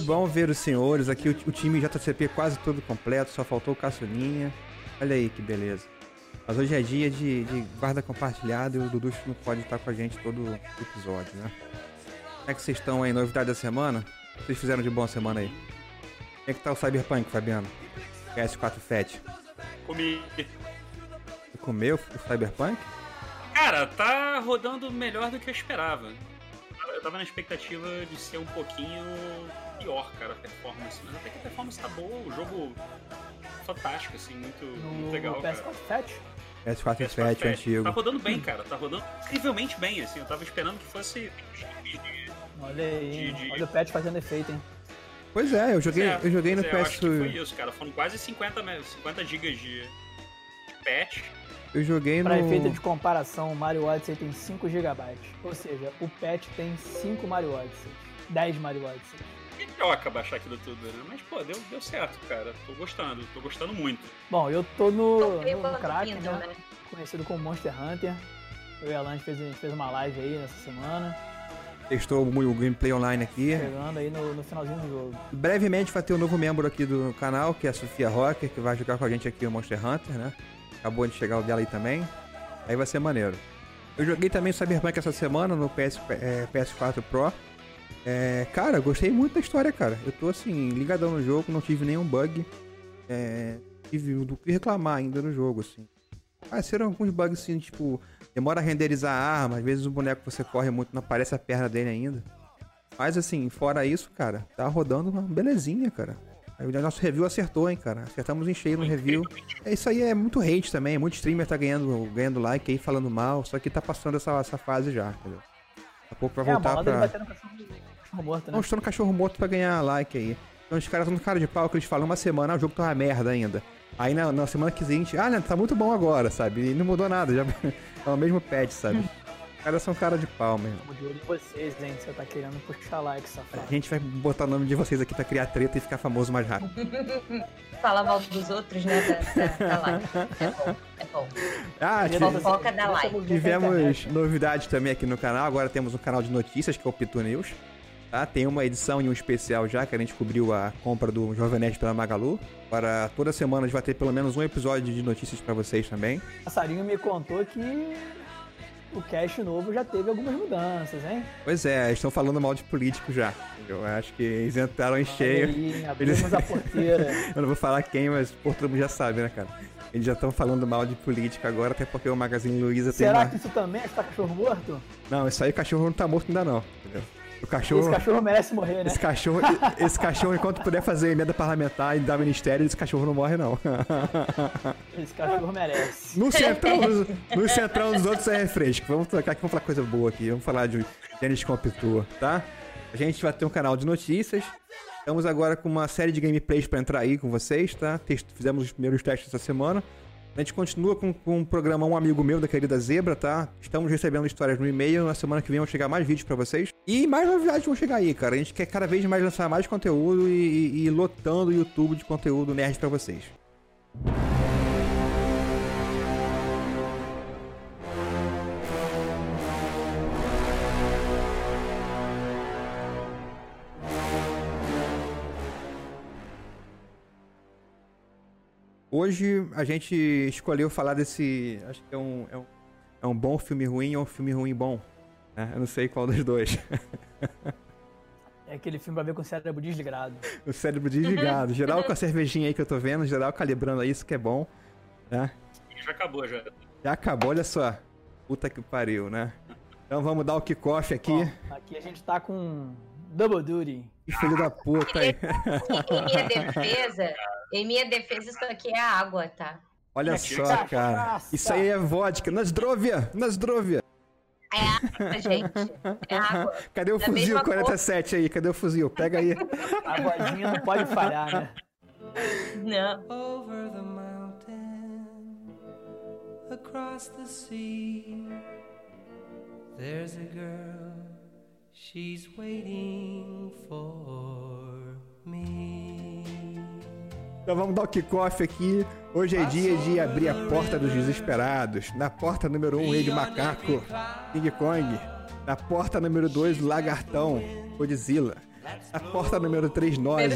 Que bom ver os senhores aqui, o, o time JCP quase todo completo, só faltou o Caçulinha. Olha aí que beleza. Mas hoje é dia de, de guarda compartilhada e o Dudu não pode estar com a gente todo episódio, né? Como é que vocês estão aí? Novidade da semana? Vocês fizeram de bom a semana aí? Como é que tá o Cyberpunk, Fabiano? PS4 Fat. Comi. Você comeu o Cyberpunk? Cara, tá rodando melhor do que eu esperava. Eu tava na expectativa de ser um pouquinho pior, cara, a performance. Mas até que a performance tá boa, o jogo fantástico, assim, muito, muito legal. No cara. PS4 Fat? PS4 PS4 Fat, Fat. antigo. Tá rodando bem, cara. Tá rodando incrivelmente bem, assim. Eu tava esperando que fosse. Olha aí? De- de- olha o patch fazendo efeito, hein? Pois é, eu joguei, É, eu joguei no é, eu PS. acho que foi isso, cara. Foram quase 50, me- 50 gigas de, de patch. Eu joguei Pra no. efeito de comparação, o Mario Odyssey tem 5 GB. Ou seja, o patch tem 5 Mario Odyssey. 10 Mario Odyssey. Que troca baixar aquilo tudo, né? Mas, pô, deu, deu certo, cara. Tô gostando, tô gostando muito. Bom, eu tô no, no, Kindle, né? né? Conhecido como Monster Hunter. Eu e a Lange fez, fez uma live aí nessa semana. Testou o gameplay online aqui. Chegando aí no, no finalzinho do jogo. Brevemente vai ter um novo membro aqui do canal, que é a Sofia Rocker, que vai jogar com a gente aqui o Monster Hunter, né? Acabou de chegar o dela aí também. Aí vai ser maneiro. Eu joguei também Cyberpunk essa semana no PS, é, PS4 Pro. É, cara, gostei muito da história, cara. Eu tô assim, ligadão no jogo, não tive nenhum bug. É, tive do que reclamar ainda no jogo, assim. Ah, serão alguns bugs assim, tipo, demora a renderizar a arma, às vezes o boneco que você corre muito não aparece a perna dele ainda. Mas assim, fora isso, cara, tá rodando uma belezinha, cara. O nosso review acertou, hein, cara. Acertamos em cheio no review. É, isso aí é muito hate também. Muito streamer tá ganhando, ganhando like aí, falando mal. Só que tá passando essa, essa fase já, entendeu? Daqui a pouco vai É, a voltar ele pra. cachorro, morto, né? Não estou no cachorro morto pra ganhar like aí. Então os caras estão no cara de pau que eles falam uma semana, ah, o jogo tá uma merda ainda. Aí na, na semana seguinte, ah, né, tá muito bom agora, sabe? E não mudou nada, já é o mesmo patch, sabe? Os caras são cara de pau mesmo. Tamo de olho em vocês, hein? Você tá querendo puxar like, safado. A gente vai botar o nome de vocês aqui pra criar treta e ficar famoso mais rápido. Fala mal dos outros, né? Da, da, da live. É bom, é bom. Ah, Fofoca da na Tivemos novidades também aqui no canal. Agora temos um canal de notícias, que é o Pitu News. Tá? Tem uma edição e um especial já, que a gente cobriu a compra do Jovem Nerd pela Magalu. Agora, toda semana a gente vai ter pelo menos um episódio de notícias pra vocês também. O passarinho me contou que o cast novo já teve algumas mudanças, hein? Pois é, eles estão falando mal de político já. Eu acho que eles entraram em cheio. aí, abrimos a porteira. Eu não vou falar quem, mas por todo mundo já sabe, né, cara? Eles já estão falando mal de política agora, até porque o Magazine Luiza tem Será uma... que isso também é que tá cachorro morto? Não, isso aí o cachorro não tá morto ainda não, entendeu? O cachorro... Esse cachorro merece morrer, né? Esse cachorro, esse cachorro, enquanto puder fazer emenda parlamentar e dar ministério, esse cachorro não morre, não. Esse cachorro merece. No centrão, no, centrão dos outros é refresco. Vamos trocar aqui, vamos falar coisa boa aqui. Vamos falar de tênis com Pitu, tá? A gente vai ter um canal de notícias. Estamos agora com uma série de gameplays pra entrar aí com vocês, tá? Fizemos os primeiros testes essa semana. A gente continua com, com um programa Um Amigo Meu, da querida Zebra, tá? Estamos recebendo histórias no e-mail. Na semana que vem vão chegar mais vídeos pra vocês. E mais novidades vão chegar aí, cara. A gente quer cada vez mais lançar mais conteúdo e, e- e lotando o YouTube de conteúdo nerd pra vocês. Hoje a gente escolheu falar desse. Acho que é um, é um, é um bom filme ruim ou um filme ruim bom. né? Eu não sei qual dos dois. É aquele filme pra ver com o cérebro desligado. o cérebro desligado. Geral com a cervejinha aí que eu tô vendo, geral calibrando aí, isso que é bom. Né? Já acabou, já. Já acabou, olha só. Puta que pariu, né? Então vamos dar o kickoff aqui. Ó, aqui a gente tá com Double Duty. Filho da puta aí. Em minha defesa, em minha defesa, isso aqui é água, tá? Olha Aqui, só, cara. Isso aí é vodka. Nasdrovia! Nasdrovia! É água, gente. É água. Cadê o Da fuzil mesma 47 aí? Cadê o fuzil? Pega aí. A vozinha não pode falhar, né? Não. over the mountain, across the sea. There's a girl, she's waiting for me. Então vamos dar o kickoff aqui. Hoje é dia de abrir a porta dos desesperados. Na porta número 1, um, de Macaco, King Kong. Na porta número 2, Lagartão, Godzilla. A porta número 3, nós.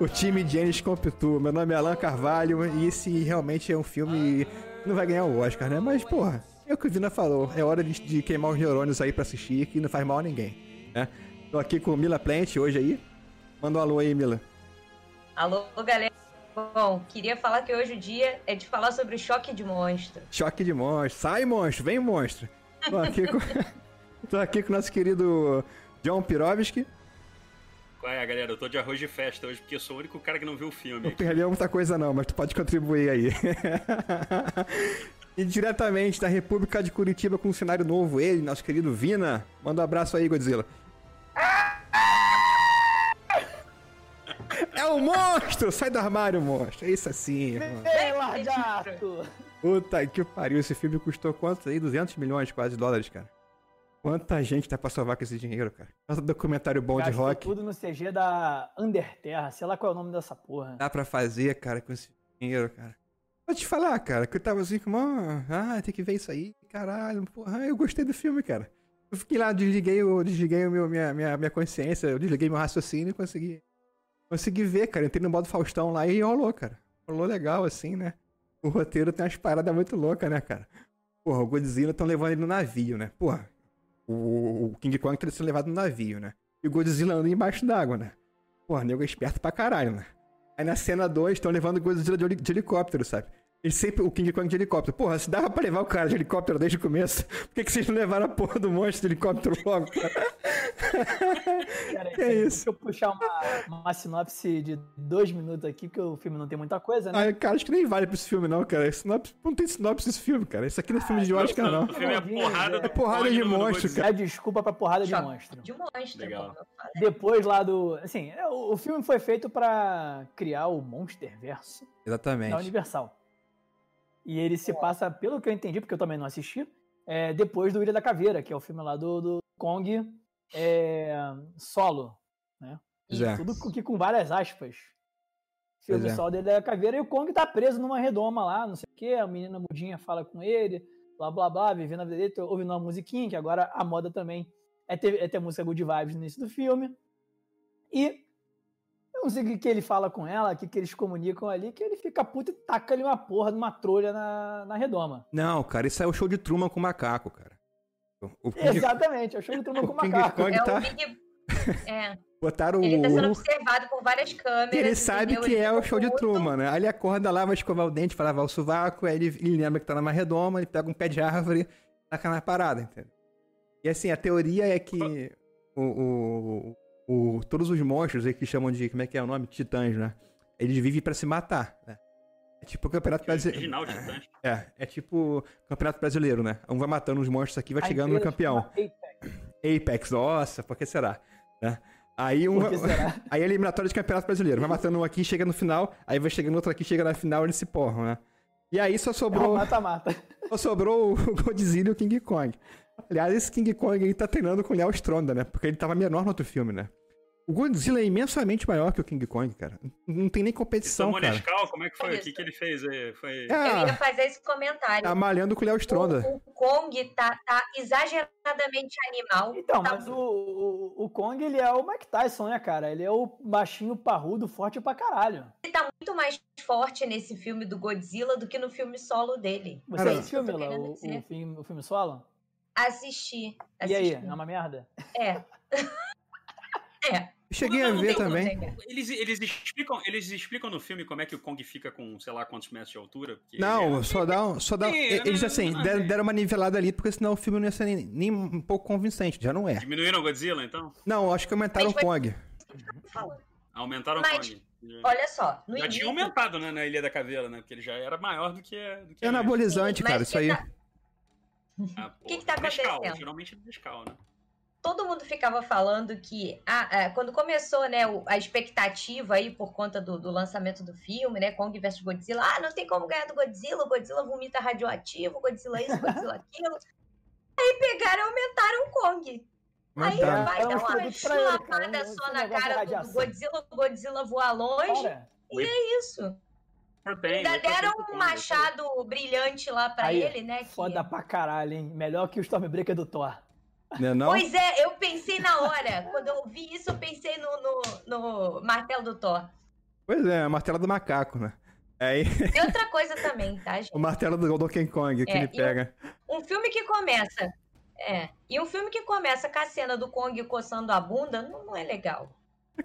o time de Janis Compitu. Meu nome é Alan Carvalho e esse realmente é um filme que não vai ganhar o Oscar, né? Mas, porra, é o que o Vina falou. É hora de, de queimar os neurônios aí pra assistir, que não faz mal a ninguém, né? Tô aqui com Mila Plant hoje aí. Manda um alô aí, Mila. Alô, galera. Bom, queria falar que hoje o dia é de falar sobre o choque de monstro. Choque de monstro. Sai, monstro. Vem, monstro. Tô aqui com, tô aqui com o nosso querido John Pirovski. Qual é, galera? Eu tô de arroz de festa hoje porque eu sou o único cara que não viu o filme. Não perdeu muita coisa não, mas tu pode contribuir aí. e diretamente da República de Curitiba com um cenário novo, ele, nosso querido Vina. Manda um abraço aí, Godzilla. É o monstro! Sai do armário, monstro. É isso assim, Largato! Puta que pariu, esse filme custou quanto aí? 200 milhões quase de dólares, cara. Quanta gente tá pra salvar com esse dinheiro, cara. Tanto documentário bom de Gastou rock. tudo no CG da Underterra, sei lá qual é o nome dessa porra. Dá pra fazer, cara, com esse dinheiro, cara. Vou te falar, cara, que eu tava assim com uma... Ah, tem que ver isso aí, caralho. Porra, eu gostei do filme, cara. Eu fiquei lá, desliguei, eu desliguei o meu, minha, minha, minha consciência, eu desliguei meu raciocínio e consegui... Consegui ver, cara. Entrei no modo Faustão lá e rolou, cara. Rolou legal, assim, né? O roteiro tem umas paradas muito loucas, né, cara? Porra, o Godzilla estão levando ele no navio, né? Porra, o, o King Kong tá sendo levado no navio, né? E o Godzilla anda embaixo d'água, né? Porra, nego esperto pra caralho, né? Aí na cena 2 estão levando Godzilla de helicóptero, sabe? E sempre o King Kong de helicóptero. Porra, se dava pra levar o cara de helicóptero desde o começo, por que, que vocês não levaram a porra do monstro de helicóptero logo, cara? Pera aí, isso? Deixa eu puxar uma, uma sinopse de dois minutos aqui, porque o filme não tem muita coisa, né? Ah, cara, acho que nem vale pra esse filme, não, cara. Sinopse, não tem sinopse esse filme, cara. Isso aqui não é filme de Oscar, não. O filme é porrada. É porrada de monstro, É desculpa pra porrada de monstro. De monstro. Legal. Depois lá do. Assim, é, o, o filme foi feito pra criar o Monsterverso Exatamente. da Universal. E ele se passa, pelo que eu entendi, porque eu também não assisti, é, depois do Ilha da Caveira, que é o filme lá do, do Kong é, solo. Pois é. Tudo com- que com várias aspas. Pois Filme é. solo dele da Caveira e o Kong tá preso numa redoma lá, não sei o quê. A menina mudinha fala com ele, blá blá blá, vivendo a vida dele, ouvindo uma musiquinha, que agora a moda também é ter, é ter música good vibes no início do filme. E eu não sei o que, que ele fala com ela, o que, que eles comunicam ali, que ele fica puto e taca ali uma porra de uma trolha na, na redoma. Não, cara, isso é o show de Truman com macaco, cara. O King, Exatamente, eu chamo de turma com o macaco. Kong É tá. o Big... É, Botaram ele tá sendo o. observado por várias câmeras. Ele sabe entendeu? que Ele é o show de. Truman, né? Aí ele acorda lá, vai escovar o dente, vai lavar o sovaco, aí ele, ele lembra que tá numa redoma, ele pega um pé de árvore, taca na parada, entendeu? E assim, a teoria é que o, o, o- todos os monstros aí que chamam de, como é que é o nome? Titãs, né? Eles vivem pra se matar, né? É tipo o Campeonato Brasileiro. Original de Titãs. É, é tipo Campeonato Brasileiro, né? Um vai matando os monstros aqui, vai chegando no campeão. Apex. Apex, nossa, por que será? Né? Aí um. Aí é eliminatório de campeonato brasileiro. Vai matando um aqui, chega no final, aí vai chegando outro aqui, chega na final, eles se porram, né? E aí só É sobrou, mata-mata. só sobrou o Godzilla e o King Kong. Aliás, esse King Kong aí tá treinando com o Léo Stronda, né? Porque ele tava menor no outro filme, né? O Godzilla é imensamente maior que o King Kong, cara. Não tem nem competição, Tomou cara. Nescau, como é que foi? O Isso. que, que ele fez aí? Foi... Eu ia É, fazer esse comentário. tá malhando com o Léo Stronda. O, o Kong tá, tá exageradamente animal. Então, tá mas o, o, o Kong, ele é o Mike Tyson, né, cara? Ele é o baixinho parrudo, forte pra caralho. Ele tá muito mais forte nesse filme do Godzilla do que no filme solo dele. Você Cara, assistiu, eu tô Mila, o, o, filme, o filme solo? Assisti. E assisti. aí, é uma merda? É. é. Cheguei a Não, ver também. Eles, eles, explicam, eles explicam no filme como é que o Kong fica com, sei lá, quantos metros de altura? Não, ele só dá um. Só dá, Sim, eles não, assim, não, deram, deram uma nivelada ali, porque senão o filme não ia ser nem, nem um pouco convincente. Já não é. é... Diminuíram o Godzilla, então? Não, acho que aumentaram o foi- Kong. Falando. Aumentaram Mas, o Kong. Olha só, no Já início, tinha aumentado, né, na Ilha da Caveira, né? Porque ele já era maior do que... Do que É anabolizante, cara, isso aí. tá- Ah, pô, que que tá Nescau, acontecendo? geralmente é Nescau, né? Todo mundo ficava falando que ah, ah, quando começou né, o- a expectativa aí por conta do, do lançamento do filme, né, Kong vs Godzilla, ah, não tem como ganhar do Godzilla, o Godzilla vomita radioativo, Godzilla isso, Godzilla aquilo. Aí pegaram e aumentaram o Kong. Aí vai É um dar uma chulamada só na cara do. Godzilla, o Godzilla voar longe. Cara, E é isso. Ainda deram um Kong, machado brilhante lá pra Aí, ele, né? que- foda pra caralho, hein? Melhor que o Stormbreaker do Thor. Né, não? Pois é, eu pensei na hora. Quando eu vi isso, eu pensei no, no, no martelo do Thor. Pois é, a martela do macaco, né? Aí, E outra coisa também, tá, gente? o martelo do Donkey Kong que É, ele e pega. Um filme que começa. É. E um filme que começa com a cena do Kong coçando a bunda não, não é legal.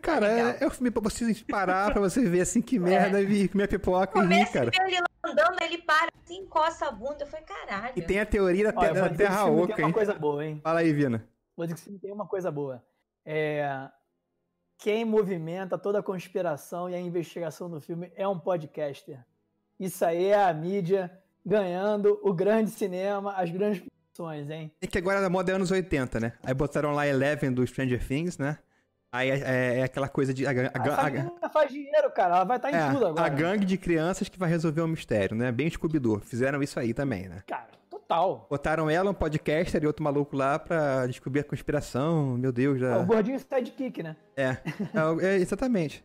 Cara, é, é o filme pra você parar, pra você ver assim que merda e vir comer pipoca e rir, Começa cara. e vê ele lá andando, ele para assim, coça a bunda. Eu falei, caralho. E tem a teoria da, Olha, da Terra Oca, tem uma hein? coisa boa, hein? Fala aí, Vina. Vou dizer que tem uma coisa boa. É... Quem movimenta toda a conspiração e a investigação do filme é um podcaster. Isso aí é a mídia ganhando o grande cinema, as grandes produções, hein? É que agora a moda é anos 80, né? Aí botaram lá Eleven do Stranger Things, né? Aí é, é- é aquela coisa de. A, a a- menina faz dinheiro, cara. Ela vai estar em é, tudo agora. a gangue de crianças que vai resolver o mistério, né? Bem Scooby-Doo. Fizeram isso aí também, né? Cara, total. Botaram ela, um podcaster e outro maluco lá pra descobrir a conspiração. Meu Deus, É já. o gordinho sidekick, né? É, é, é, exatamente.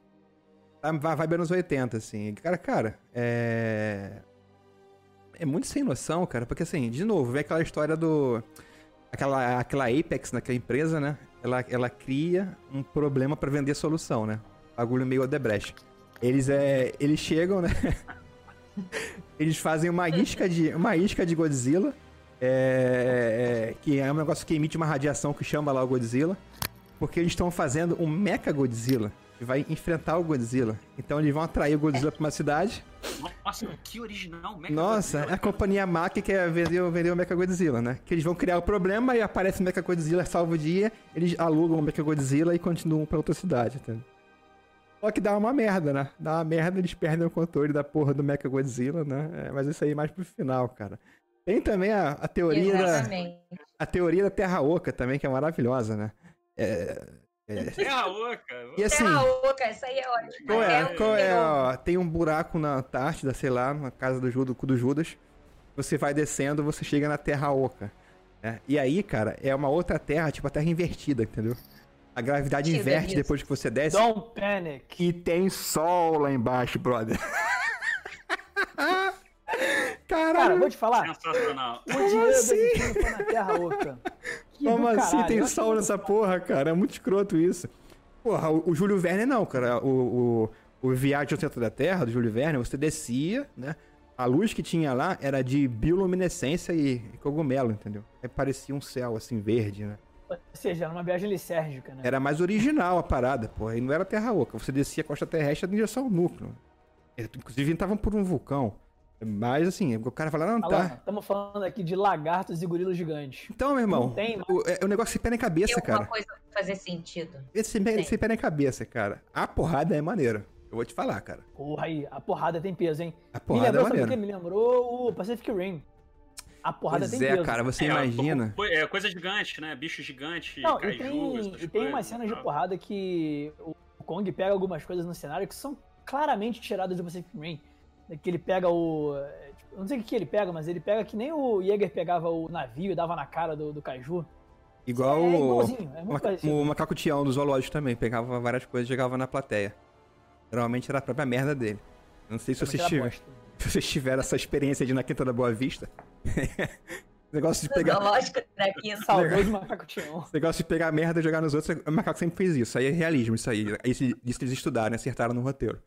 Tá, Vai, vai bem nos 80, assim. Cara, cara, é. É muito sem noção, cara, porque assim, de novo, vem aquela história do. Aquela, aquela Apex naquela empresa, né? Ela, ela cria um problema pra vender solução, né? Bagulho meio Odebrecht. Eles, é, eles chegam, né? eles fazem uma isca de, uma isca de Godzilla, é, é, que é um negócio que emite uma radiação que chama lá o Godzilla. Porque eles estão fazendo um Mecha Godzilla vai enfrentar o Godzilla. Então eles vão atrair o Godzilla pra uma cidade. Nossa, que original, Mecha Nossa, é Godzilla, a companhia Mac que quer vender, o- vender o Mecha Godzilla, né? Que eles vão criar o problema e aparece o Mecha Godzilla, salva o dia, eles alugam o Mecha Godzilla e continuam pra outra cidade, entendeu? Só que dá uma merda, né? Dá uma merda, eles perdem o controle da porra do Mecha Godzilla, né? É, mas isso aí é mais pro final, cara. Tem também a, a teoria da, Exatamente. a teoria da Terra Oca também, que é maravilhosa, né? É, é, Terra Oca. e assim, Terra Oca, essa aí é ótima. qual é? um Qual é? ó, tem um buraco na Antártida, sei lá, na casa do, Judo, do Judas. Você vai descendo, você chega na Terra Oca. né? E aí, cara, é uma outra terra, tipo a Terra invertida, entendeu? A gravidade inverte depois que você desce. Don't panic. E tem sol lá embaixo, brother. Cara, Caralho, vou te falar. Sensacional. O dinheiro assim? na Terra Oca. Que como do assim tem sol nessa porra, cara? É muito escroto isso. Porra, o, o Júlio Verne não, cara. O, o, o Viagem ao Centro da Terra, do Júlio Verne, você descia, né? A luz que tinha lá era de bioluminescência e, e cogumelo, entendeu? Aí parecia um céu, assim, verde, né? Ou seja, era uma viagem licérgica, né? Era mais original a parada, porra. E não era terra oca. Você descia a costa terrestre em direção ao núcleo. É, Inclusive, estavam por um vulcão. Mas, assim, o cara fala, não, tá. estamos falando aqui de lagartos e gorilas gigantes. Então, meu irmão, Não tem, o, é, o negócio se pé na Tem cabeça, alguma cara. coisa pra fazer sentido. Esse pé, Tem. esse pé na cabeça, cara. A porrada é maneira. Eu vou te falar, cara. Porra aí, a porrada tem peso, hein? A Me porrada é lembrou, sabe o que? maneira. Me lembrou o Pacific Rim. A porrada Pois tem é, peso. cara, você É, imagina. É, coisa gigante, né? Bicho gigante, Não, e caju, tem, essas e tem umas cenas de porrada que o Kong pega algumas coisas no cenário que são claramente tiradas do Pacific Rim. Que ele pega o. é, tipo, eu não sei o que que ele pega, mas ele pega que nem o Jäger pegava o navio e dava na cara do, do Caju. Igual é o, igualzinho, é muito parecido. o macaco Tião do zoológico também. Pegava várias coisas e jogava na plateia. Geralmente era a própria merda dele. Não sei se vocês, tiver, se vocês tiveram essa experiência de ir na Quinta da Boa Vista. negócio de pegar. Lógico, daqui Saudoso macaco Tião. Negócio de pegar merda e jogar nos outros, o macaco sempre fez isso. Aí é realismo, isso aí. Isso, isso que eles estudaram, né? acertaram no roteiro.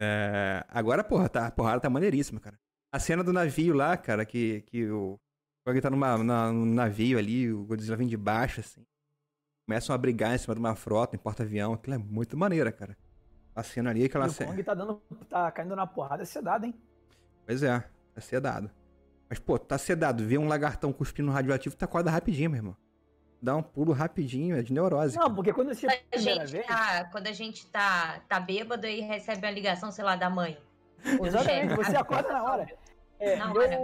É, Agora, porra, tá, a porrada tá maneiríssima, cara. A cena do navio lá, cara, que, que o. Alguém tá numa, na, num navio ali, o Godzilla vem de baixo, assim. Começam a brigar em cima de uma frota, em porta-avião. Aquilo é muito maneira, cara. A cena ali, aquela E o cena. Kong tá, dando, tá caindo na porrada sedada, hein? Pois é, tá sedado. Mas, pô, tá sedado. Vê um lagartão cuspindo radioativo, tá acorda rapidinho, meu irmão. Dá um pulo rapidinho, é de neurose. Não, porque quando assisti a a primeira gente vez. tá, quando a gente tá, tá bêbado e recebe uma ligação, sei lá, da mãe. Exatamente, você acorda na hora. É, Na eu, hora.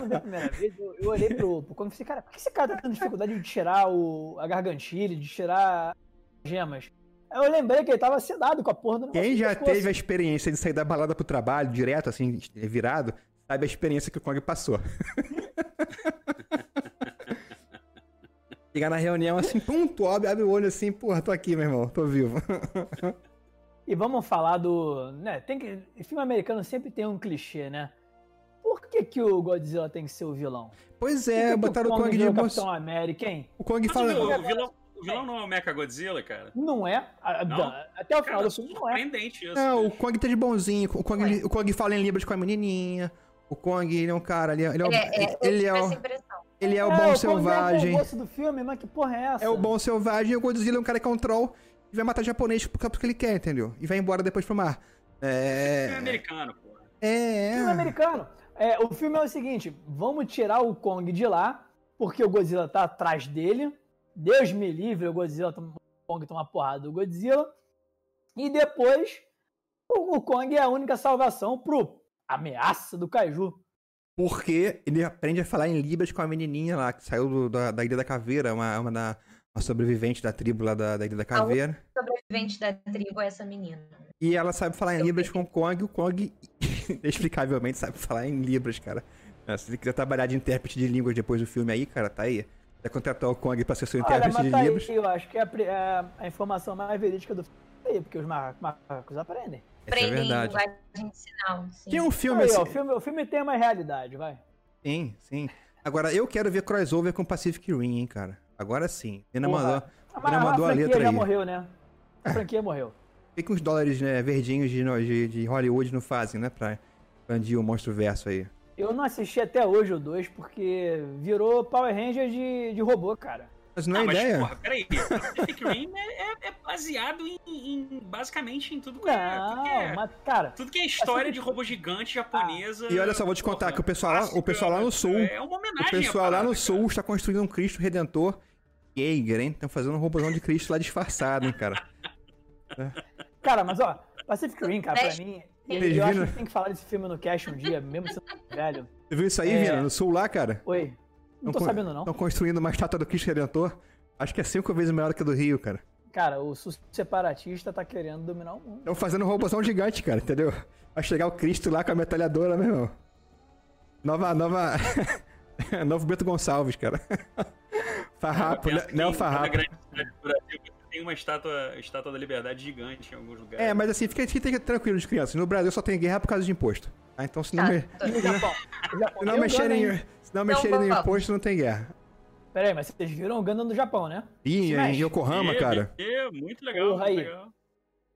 quando a primeira vez, eu, eu olhei pro, pro Kong e falei, cara, por que esse cara tá tendo dificuldade de tirar o, a gargantilha, de tirar as gemas? Aí eu lembrei que ele tava sedado com a porra do Quem já pescoço. teve a experiência de sair da balada pro trabalho, direto, assim, virado, sabe a experiência que o Kong passou. Chegar na reunião assim, pum, tu abre, abre o olho assim, porra, tô aqui, meu irmão, tô vivo. E vamos falar do. Né, tem que, filme americano sempre tem um clichê, né? Por que que, o Godzilla tem que ser o vilão? Pois que é, que botaram o Kong Kong de bolso. Capitão América, hein? O Kong Mas fala. o, o vilão, o vilão não é o Mecha Godzilla, cara. Não é? A- Não? Até o final do filme não é. surpreendente isso. Não, o. Kong tá de bonzinho. O Kong, Ué. o Kong fala em Libras com a menininha. O Kong, ele é um cara, ele é, ele é, o- É, é, ele é essa impressão. Ele é o É, bom selvagem. É o do filme, mas que porra é essa? É o bom selvagem e o Godzilla é um cara que é um troll e vai matar japonês porque porque ele quer, entendeu? E vai embora depois pro mar. É É. americano, pô. É. filme americano. É, o filme é o seguinte: vamos tirar o Kong de lá, porque o Godzilla tá atrás dele. Deus me livre, o Godzilla toma- o Kong toma uma porrada do Godzilla. E depois, o, o Kong é a única salvação pro ameaça do Kaiju. Porque ele aprende a falar em Libras com a menininha lá que saiu do- da, da Ilha da Caveira, uma, uma, da, uma sobrevivente da tribo lá da, da Ilha da Caveira. Sobrevivente da tribo é essa menina. E ela sabe falar em Eu Libras com o Kong, o Kong inexplicavelmente sabe falar em Libras, cara. Se ele quiser trabalhar de intérprete de línguas depois do filme aí, cara, tá aí. Vai contratar o Kong pra ser seu Olha, intérprete mas de tá aí, Libras. eu acho que é a, é a informação mais verídica do filme é aí, porque os ma- macacos aprendem. É Aprendem verdade. linguagem de sinal. Sim. Tem um filme Aí, assim. ó, o, filme, o filme tem uma realidade, vai. Sim, sim. Agora, eu quero ver crossover com Pacific Rim, hein, cara. Agora sim. Pena mandou. Ah, Pena mandou a franquia letra já aí. morreu, né? A franquia morreu. Por que, que os dólares né, verdinhos de, de, de Hollywood não fazem, né? Pra expandir o monstro verso aí. Eu não assisti até hoje o 2 porque virou Power Ranger de, de robô, cara. Mas não é Ah, mas, ideia. porra, peraí. Pacific Rim é, é- é baseado em, em- basicamente em tudo que é. Tudo que é, mas, cara, tudo que é história de robô gigante japonesa. E olha só, vou te contar porra, que o pessoal lá- o pessoal lá no sul- É uma O homenagem pessoal à lá no parada, sul cara. está construindo um Cristo Redentor Jaeger, hein? Estão fazendo um robôzão de Cristo lá disfarçado, hein, cara. cara, mas ó, Pacific Rim, cara, pra mim, eu, eu acho que tem que falar desse filme no cast um dia, mesmo sendo velho. Você viu isso aí, É. Vina? No sul lá, cara? Oi, não tô sabendo não. Estão construindo uma estátua do Cristo Redentor. Acho que é cinco vezes maior que a do Rio, cara. Cara, o separatista tá querendo dominar o mundo. Estão fazendo um robôzão gigante, cara, entendeu? Vai chegar o Cristo lá com a metralhadora, meu irmão. Nova, nova... Novo Beto Gonçalves, cara. Farrapo, né? Neo cada Farrapo. Brasil tem uma estátua, estátua da liberdade gigante em alguns lugares. É, mas assim, fica, fica tranquilo, crianças. No Brasil só tem guerra por causa de imposto. Tá? Então se não, Tá, me- no Japão? Japão se não mexerem? Se não mexerem no imposto, não tem guerra. Pera aí, mas vocês viram o Gundam do Japão, né? Ih, em. Yokohama, É, cara. É, muito legal. Porra, muito aí. legal.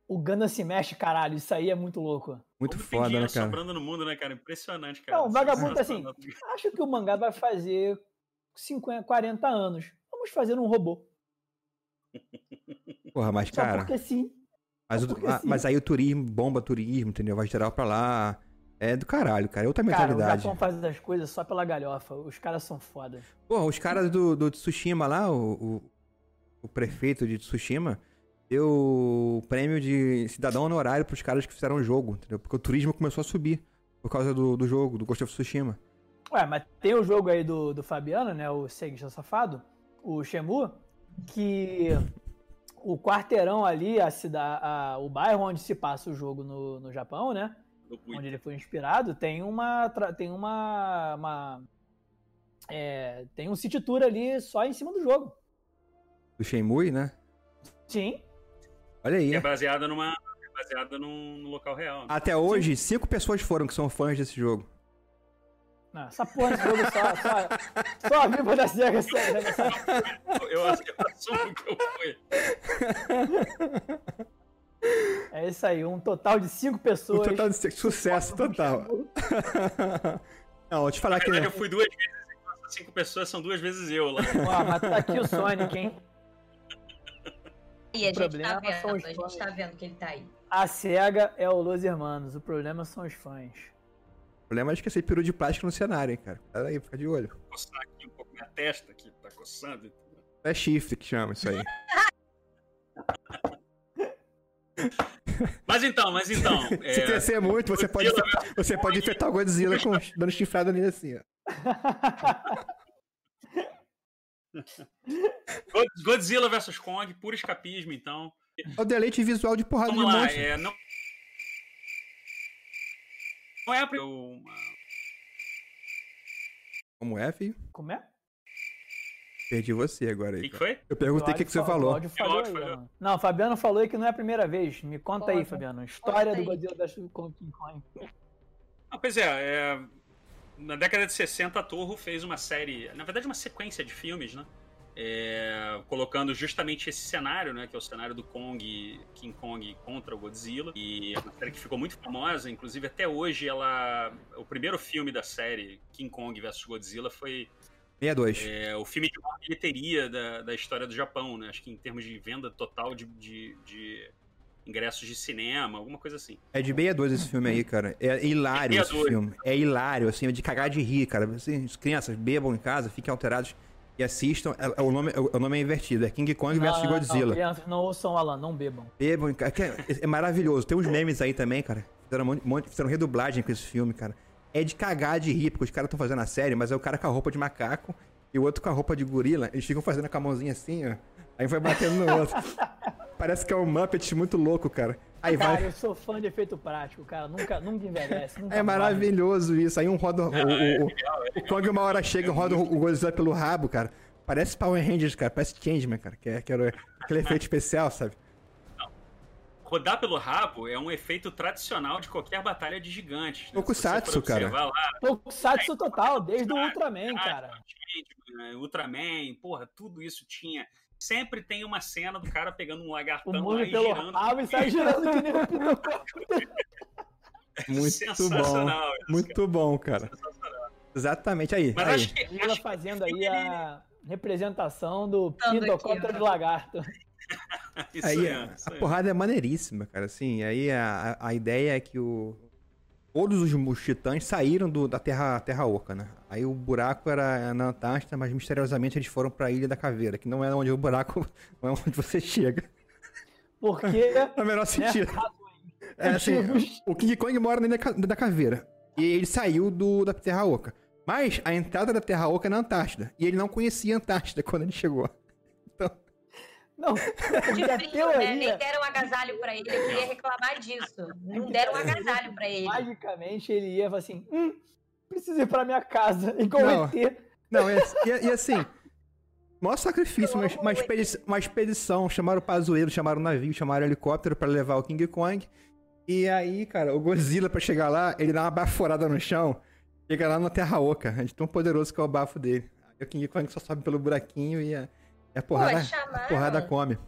O Gundam se mexe, caralho, isso aí é muito louco. Muito Como foda, né, cara? sobrando no mundo, né, cara? Impressionante, cara. Não, o vagabundo assim, acho que o mangá vai fazer 50, 40 anos. Vamos fazer um robô. Porra, mas, Só cara. porque sim. Mas, o- porque ah, sim. mas aí o turismo, bomba turismo, entendeu? Vai geral pra lá. É do caralho, cara. É outra Cara, o mentalidade. Japão faz as coisas só pela galhofa. Os caras são foda. Porra, os caras do, do Tsushima lá, o, o, o prefeito de Tsushima, deu o prêmio de cidadão honorário pros caras que fizeram o jogo, entendeu? Porque o turismo começou a subir por causa do, do jogo, do Ghost of Tsushima. Ué, mas tem o jogo aí do, do Fabiano, né? O Seguista Safado, o Shemu, que o quarteirão ali, a cidade, a- o bairro onde se passa o jogo no, no Japão, né? Onde ele foi inspirado, tem uma. tem uma. uma- é, tem um city tour ali só em cima do jogo. Do Shenmue, né? Sim. Olha aí. É baseada numa. É baseada num, num local real. né? Até hoje, cinco pessoas foram que são fãs desse jogo. Não, essa porra desse jogo só, só, só a viva da SEGA. né? Eu, eu assumo que eu fui. É isso aí, um total de cinco Um pessoas. total de sucesso total. Não, vou te falar Na que. verdade, eu fui duas vezes cinco pessoas são duas vezes eu lá. Ó, mas tá aqui o Sonic, hein? E a gente problema tá vendo, são os a gente fãs. tá vendo que ele tá aí. A SEGA é o Los Hermanos, o problema são os fãs. O problema é esquecer peru de plástico no cenário, hein, cara. Pera aí, fica de olho. Coçar aqui um pouco minha testa aqui, tá coçando. É shift que chama isso aí. Mas então, mas então. Se é, crescer muito, você pode, Godzilla você pode infectar o Godzilla com, dando chifrada nele assim, ó. God- Godzilla vs Kong, puro escapismo, então. É o deleite visual de porrada Vamos de lá, monstro. é, não. Não é a primeira. Como é, filho? Como é? Perdi você agora O aí. que, que foi? Eu perguntei o que, que você falou. O áudio falhou áudio aí, falhou. ó. Não, o Fabiano falou aí que não é a primeira vez. Me conta aí, Conta. Fabiano. História Conta do aí. Godzilla vs King Kong. Ah, pois é, é, na década de 60, a Torro fez uma série, na verdade, uma sequência de filmes, né? É, colocando justamente esse cenário, né, que é o cenário do Kong, King Kong contra o Godzilla, e é uma série que ficou muito famosa, inclusive até hoje ela, o primeiro filme da série King Kong vs Godzilla foi 62. é, o filme de maior bilheteria da, da história do Japão, né? Acho que em termos de venda total de, de, de ingressos de cinema, alguma coisa assim. É de 62 esse filme aí, cara. É hilário esse 62. filme. É hilário, assim, é de cagar de rir, cara. Assim, as crianças bebam em casa, fiquem alterados e assistam. É- é o, nome, é o- nome é invertido, é King Kong Não, vs não, não, Godzilla. crianças, não ouçam Alan, não bebam. Bebam em casa. É, é maravilhoso. Tem uns memes aí também, cara. Fizeram, um monte- monte- fizeram redublagem com esse filme, cara. É de cagar de rir, porque os caras estão fazendo a série, mas é o cara com a roupa de macaco e o outro com a roupa de gorila. Eles ficam fazendo com a mãozinha assim, ó. Aí vai batendo no outro. Parece que é um Muppet muito louco, cara. Aí Cara, vai. eu sou fã de efeito prático, cara. Nunca, nunca envelhece. Nunca É maravilhoso isso. Aí um roda. O, o, o, o Kong uma hora chega e roda o Godzilla pelo rabo, cara. Parece Power Rangers, cara. Parece Changeman, cara. Que, é, que era aquele efeito especial, sabe? Rodar pelo rabo é um efeito tradicional de qualquer batalha de gigantes. Né? Tokusatsu, cara. lá, Tokusatsu total, desde o Ultraman, cara. Ultraman, porra, tudo isso tinha. Sempre tem uma cena do cara pegando um O lagartão mundo lá e pelo girando. rabo e sai girando que nem um. Muito bom. Muito bom, cara. Exatamente. Aí. Mas aí. acho que, Ela acho que fazendo aí ele- a representação do pintocóptero ó. de lagarto. isso Aí é, a, isso a é. porrada é maneiríssima, cara. Assim, aí a, a, a ideia é que o. Todos os, os titãs saíram do- da Terra, terra Oca, né? Aí o buraco era na Antártida, mas misteriosamente eles foram pra Ilha da Caveira, que não é onde o buraco. Não é onde você chega. Porque. No menor sentido. É assim, o King Kong mora na Ilha da Caveira. E ele saiu do, da Terra Oca. Mas a entrada da Terra Oca é na Antártida. E ele não conhecia a Antártida quando ele chegou. Não, De frio, né? teoria, Nem deram um agasalho pra ele. Eu queria reclamar disso. Não deram um agasalho pra ele. magicamente ele ia falar assim: hum, preciso ir pra minha casa. Igual Não. ET. Não, e, e- e assim, maior sacrifício, uma, uma, expedi- uma expedição, chamaram o Pazueiro, chamaram o navio, chamaram o helicóptero pra levar o King Kong. E aí, cara, o Godzilla pra chegar lá, ele dá uma baforada no chão, chega lá na Terra Oca, de tão poderoso que é o bafo dele. Aí o King Kong só sobe pelo buraquinho e a, a porrada, a chamaram. porrada come.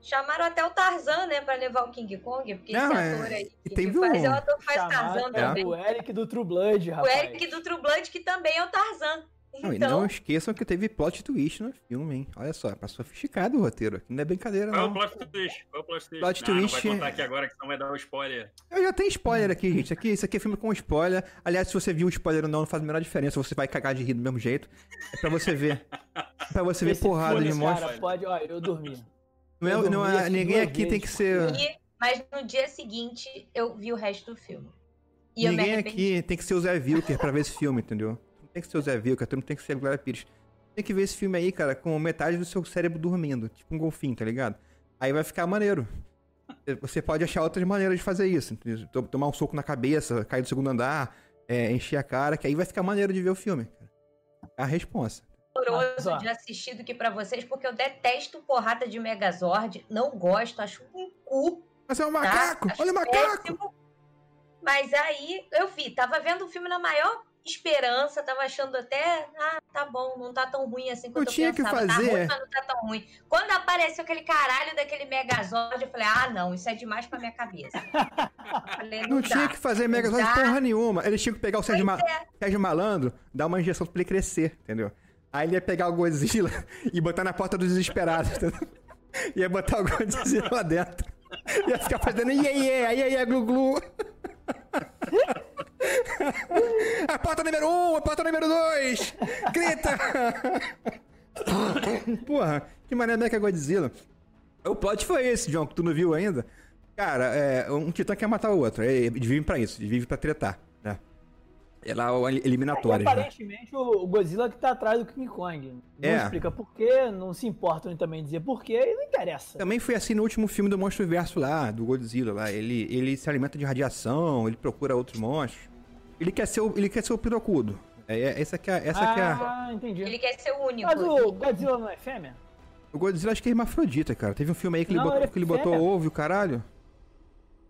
Chamaram até o Tarzan, né, pra levar o King Kong, porque Não, esse é- ator aí e que teve faz um- é o ator que faz Tarzan Chamado também. o Eric do True Blood, O rapaz. Eric do True Blood, que também é o Tarzan. Não, e Então, não esqueçam que teve plot twist no filme, hein? Olha só, é sofisticado o roteiro. Aqui não é brincadeira, Qual é o não. plot twist? Qual é o plot twist? Plot não, não twist- vai contar aqui agora que senão vai dar o spoiler. Eu já tenho spoiler aqui, gente. Aqui, isso aqui é filme com spoiler. Aliás, se você viu o spoiler ou não, não faz a menor diferença. Você vai cagar de rir do mesmo jeito. É pra você ver. É pra você ver Esse porrada de monstro. Cara, pode, ó, eu dormi. Não é, eu não dormi é, ninguém aqui tem que ser. e- mas no dia seguinte eu vi o resto do filme. E eu me Ninguém aqui tem que ser o Zé Wilker pra ver esse filme, entendeu? Não tem que ser o Zé Wilker, tu não tem que ser a Glória Pires. Tem que ver esse filme aí, cara, com metade do seu cérebro dormindo. Tipo um golfinho, tá ligado? Aí vai ficar maneiro. Você pode achar outras maneiras de fazer isso. Tomar um soco na cabeça, cair do segundo andar, é, encher a cara, que aí vai ficar maneiro de ver o filme. cara. A responsa. doloroso de assistir do que pra vocês, porque eu detesto porrada de Megazord, não gosto, acho um cu. Mas é um tá? macaco! Acho Olha o macaco! péssimo. Mas aí eu vi, tava vendo o filme na maior esperança, tava achando até, ah, tá bom, não tá tão ruim assim quanto Não eu tinha que pensava. Tá fazer. ruim, mas não tá tão ruim. Quando apareceu aquele caralho daquele Megazord, eu falei, ah, não, isso é demais pra minha cabeça. falei, não, Não tinha que fazer Megazord dá. porra nenhuma. Eles tinham que pegar o Sérgio, Ma- é. Sérgio Malandro, dar uma injeção pra ele crescer, entendeu? Aí ele ia pegar o Godzilla e botar na porta dos desesperados, entendeu? Ia botar o Godzilla lá dentro. Ia ficar fazendo iê, iê, aí, aí, glu, glu. A porta número um, a porta número dois! Grita! Porra, que maneira que é Godzilla. O plot foi esse, John, que tu não viu ainda. Cara, é, um titã quer matar o outro. Eles vivem pra isso, eles vivem pra tretar, né? É lá o E eliminatório, né? aparentemente o o Godzilla que tá atrás do King Kong. Não É. explica porquê, não se importam em também dizer porquê e não interessa. Também foi assim no último filme do Monstro Verso lá, do Godzilla lá. Ele, ele se alimenta de radiação, ele procura outros monstros. Ele quer ser o, ele quer ser o pirocudo. É, é- essa que é, essa que é a- ah, entendi. Ele quer ser o único. Mas o Godzilla não é fêmea? O Godzilla acho que é hermafrodita, cara. Teve um filme aí que ele, Não, botou, ele é que ele botou ovo e o caralho.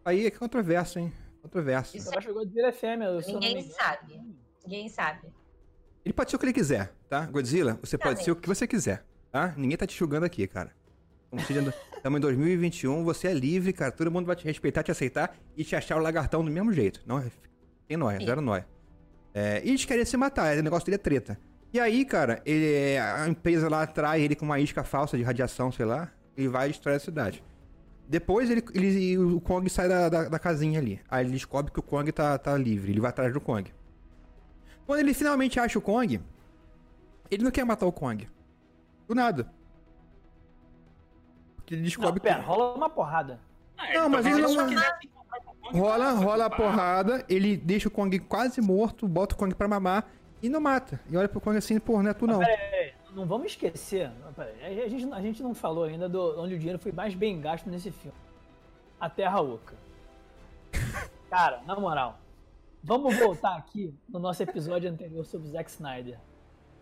Aí é controverso, hein? Controverso. Isso Eu acho que o Godzilla é fêmea. Ninguém sabe. Ninguém sabe. Ele pode ser o que ele quiser, tá? Godzilla, você pode Exatamente. ser o que você quiser, tá? Ninguém tá te julgando aqui, cara. Estamos em 2021, você é livre, cara. Todo mundo vai te respeitar, te aceitar e te achar o lagartão do mesmo jeito. Não, tem nóia, zero nóia. É, e eles querem se matar, o negócio dele é treta. E aí, cara, ele, é- a empresa lá atrai ele com uma isca falsa de radiação, sei lá, e vai destruir a cidade. Depois ele, ele- o Kong sai da, da, da casinha ali. Aí ele descobre que o Kong tá, tá livre, ele vai atrás do Kong. Quando ele finalmente acha o Kong, ele não quer matar o Kong. Do nada. Porque ele Não, descobre pera, que. rola uma porrada. Ah, Não, mas talvez ele não- o Kong Rola, rola a porrada, ele deixa o Kong quase morto, bota o Kong pra mamar e não mata. E olha pro Kong assim, pô, não é tu não. Pera aí, não vamos esquecer. aí, A gente, a gente não falou ainda do onde o dinheiro foi mais bem gasto nesse filme. A Terra Oca. Cara, na moral, vamos voltar aqui no nosso episódio anterior sobre o Zack Snyder.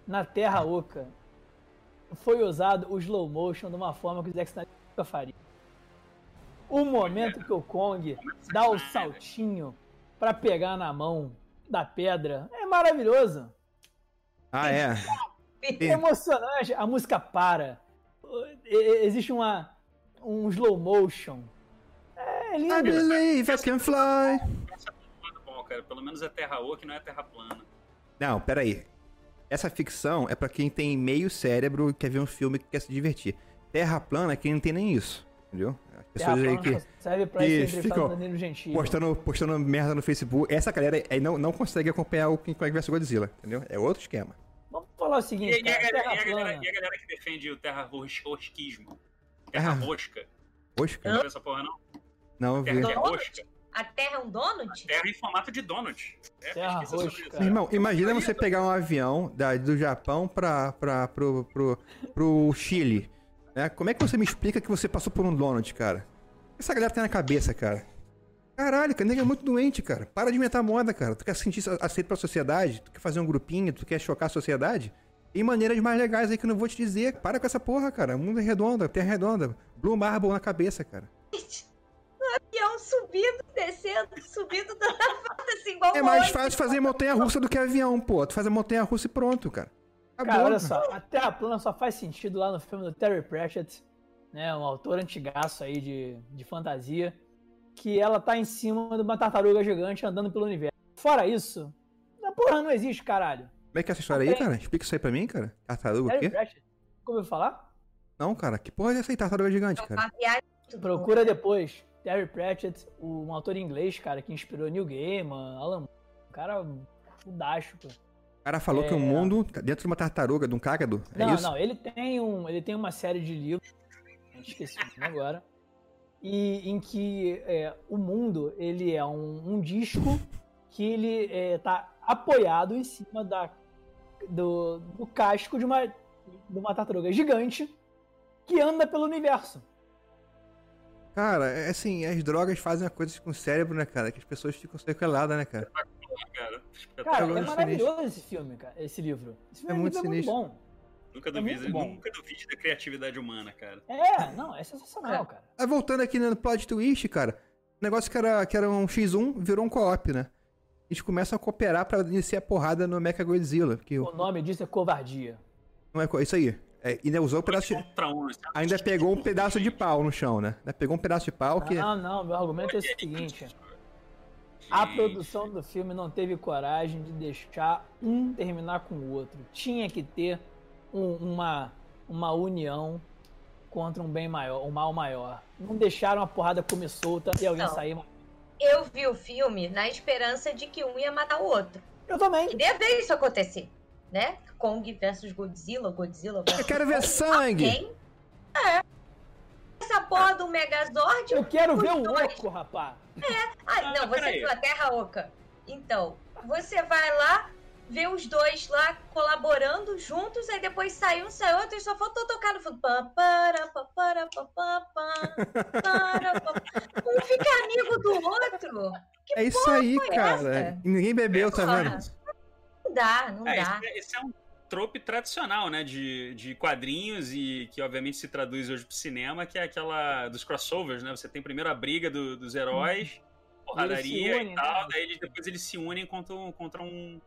Na Terra Oca foi usado o slow motion de uma forma que o Zack Snyder nunca faria. O momento que o Kong dá o saltinho pra pegar na mão da pedra é maravilhoso. Ah, é. É emocionante, a música para. Existe uma um slow motion. É I lindo. believe I can fly. Cara. Pelo menos é terra oca não é terra plana. Não, peraí. Essa ficção é pra quem tem meio cérebro e quer ver um filme que quer se divertir. Terra plana é quem não tem nem isso. Entendeu? Pessoas aí plana que pra que ficam postando, postando merda no Facebook. Essa galera aí não, não consegue acompanhar o King Kong vs Godzilla, entendeu? É outro esquema. Vamos falar o E, seguinte, e a, cara, galera, e a galera- e a galera que defende o terra ros- rosquismo. Terra Ah. rosca. Oscar? Não viu essa porra, não? Não, vi. Terra rosca. A Terra é um donut? Terra em formato de donut. É, Terra rosca. Irmão, imagina você pegar um avião da, do Japão pra, pra, pro, pro, pro Chile. Né? Como é que você me explica que você passou por um donut, cara? O que essa galera tem na cabeça, cara? Caralho, cara, nega é muito doente, cara. Para de inventar moda, cara. Tu quer se sentir aceito pra sociedade? Tu quer fazer um grupinho? Tu quer chocar a sociedade? Tem maneiras mais legais aí que eu não vou te dizer. Para com essa porra, cara. O mundo é redondo, a terra é redonda. Blue Marble na cabeça, cara. Avião subindo, descendo, subindo, dando a volta assim, igual É mais fácil fazer montanha-russa do que avião, pô. Tu faz a montanha-russa e pronto, cara. Cara, olha só, a Terra plana só faz sentido lá no filme do Terry Pratchett, né, um autor antigaço aí de, de fantasia, que ela tá em cima de uma tartaruga gigante andando pelo universo. Fora isso, a porra não existe, caralho. Como é que é essa história aí, cara? Explica isso aí pra mim, cara. Tartaruga o Terry quê? Pratchett, como eu falar? Não, cara. Que porra é essa aí, tartaruga gigante, É cara? Procura depois. Terry Pratchett, um autor inglês, cara, que inspirou Neil Gaiman, Alan Moore, um cara fodástico. O cara falou que o É. mundo tá dentro de uma tartaruga, de um cágado. É Não, isso? não, ele tem, um, ele tem uma série de livros, esqueci o nome agora, e em que é, o mundo ele é um, um disco que ele está apoiado em cima da, do, do casco de uma, de uma tartaruga gigante que anda pelo universo. Cara, é assim, as drogas fazem uma coisa com o cérebro, né, cara? Que as pessoas ficam sequeladas, né, cara? Cara, Cara, é é maravilhoso esse filme, cara, esse livro. Esse filme É muito livro sinistro. bom. Nunca É duvide, muito bom. nunca duvide da criatividade humana, cara. É, não, é sensacional, cara. Aí voltando aqui no plot twist, cara. O negócio que era, que era um X1 virou um co-op, né? Eles começam a cooperar pra iniciar a porrada no Mecha Godzilla. Que O nome disso é covardia. não é co- isso aí. É, ainda usou um pedaço de, um, sabe? Ainda pegou um pedaço de pau no chão, né? Ainda pegou um pedaço de pau que. Não, não, meu argumento é o seguinte. A produção do filme não teve coragem de deixar um terminar com o outro. Tinha que ter um- uma, uma união contra um bem maior, um mal maior. Não deixaram a porrada comer solta e alguém Não. sair. Eu vi o filme na esperança de que um ia matar o outro. Eu também. E ia ver isso acontecer, né? Kong versus Godzilla, Godzilla versus Eu quero ver Kong. sangue! Quem? É. Essa porra do Megazord. Eu quero ver o oco, rapaz. Ah, Ah, não, você peraí. viu a Terra Oca. Então, você vai lá, vê os dois lá colaborando juntos, aí depois sai um, sai outro, e só faltou tocar no fundo. Um fica amigo do outro. É isso aí, foi cara. essa? E ninguém bebeu, tá vendo? Não dá, não É, dá. esse, é- esse é um trope tradicional, né? De, de quadrinhos e que obviamente se traduz hoje pro cinema, que é aquela dos crossovers, né? Você tem primeiro a briga do- dos heróis, porradaria Eles se unem, e tal, né? daí eles, depois eles se unem contra, um- contra um,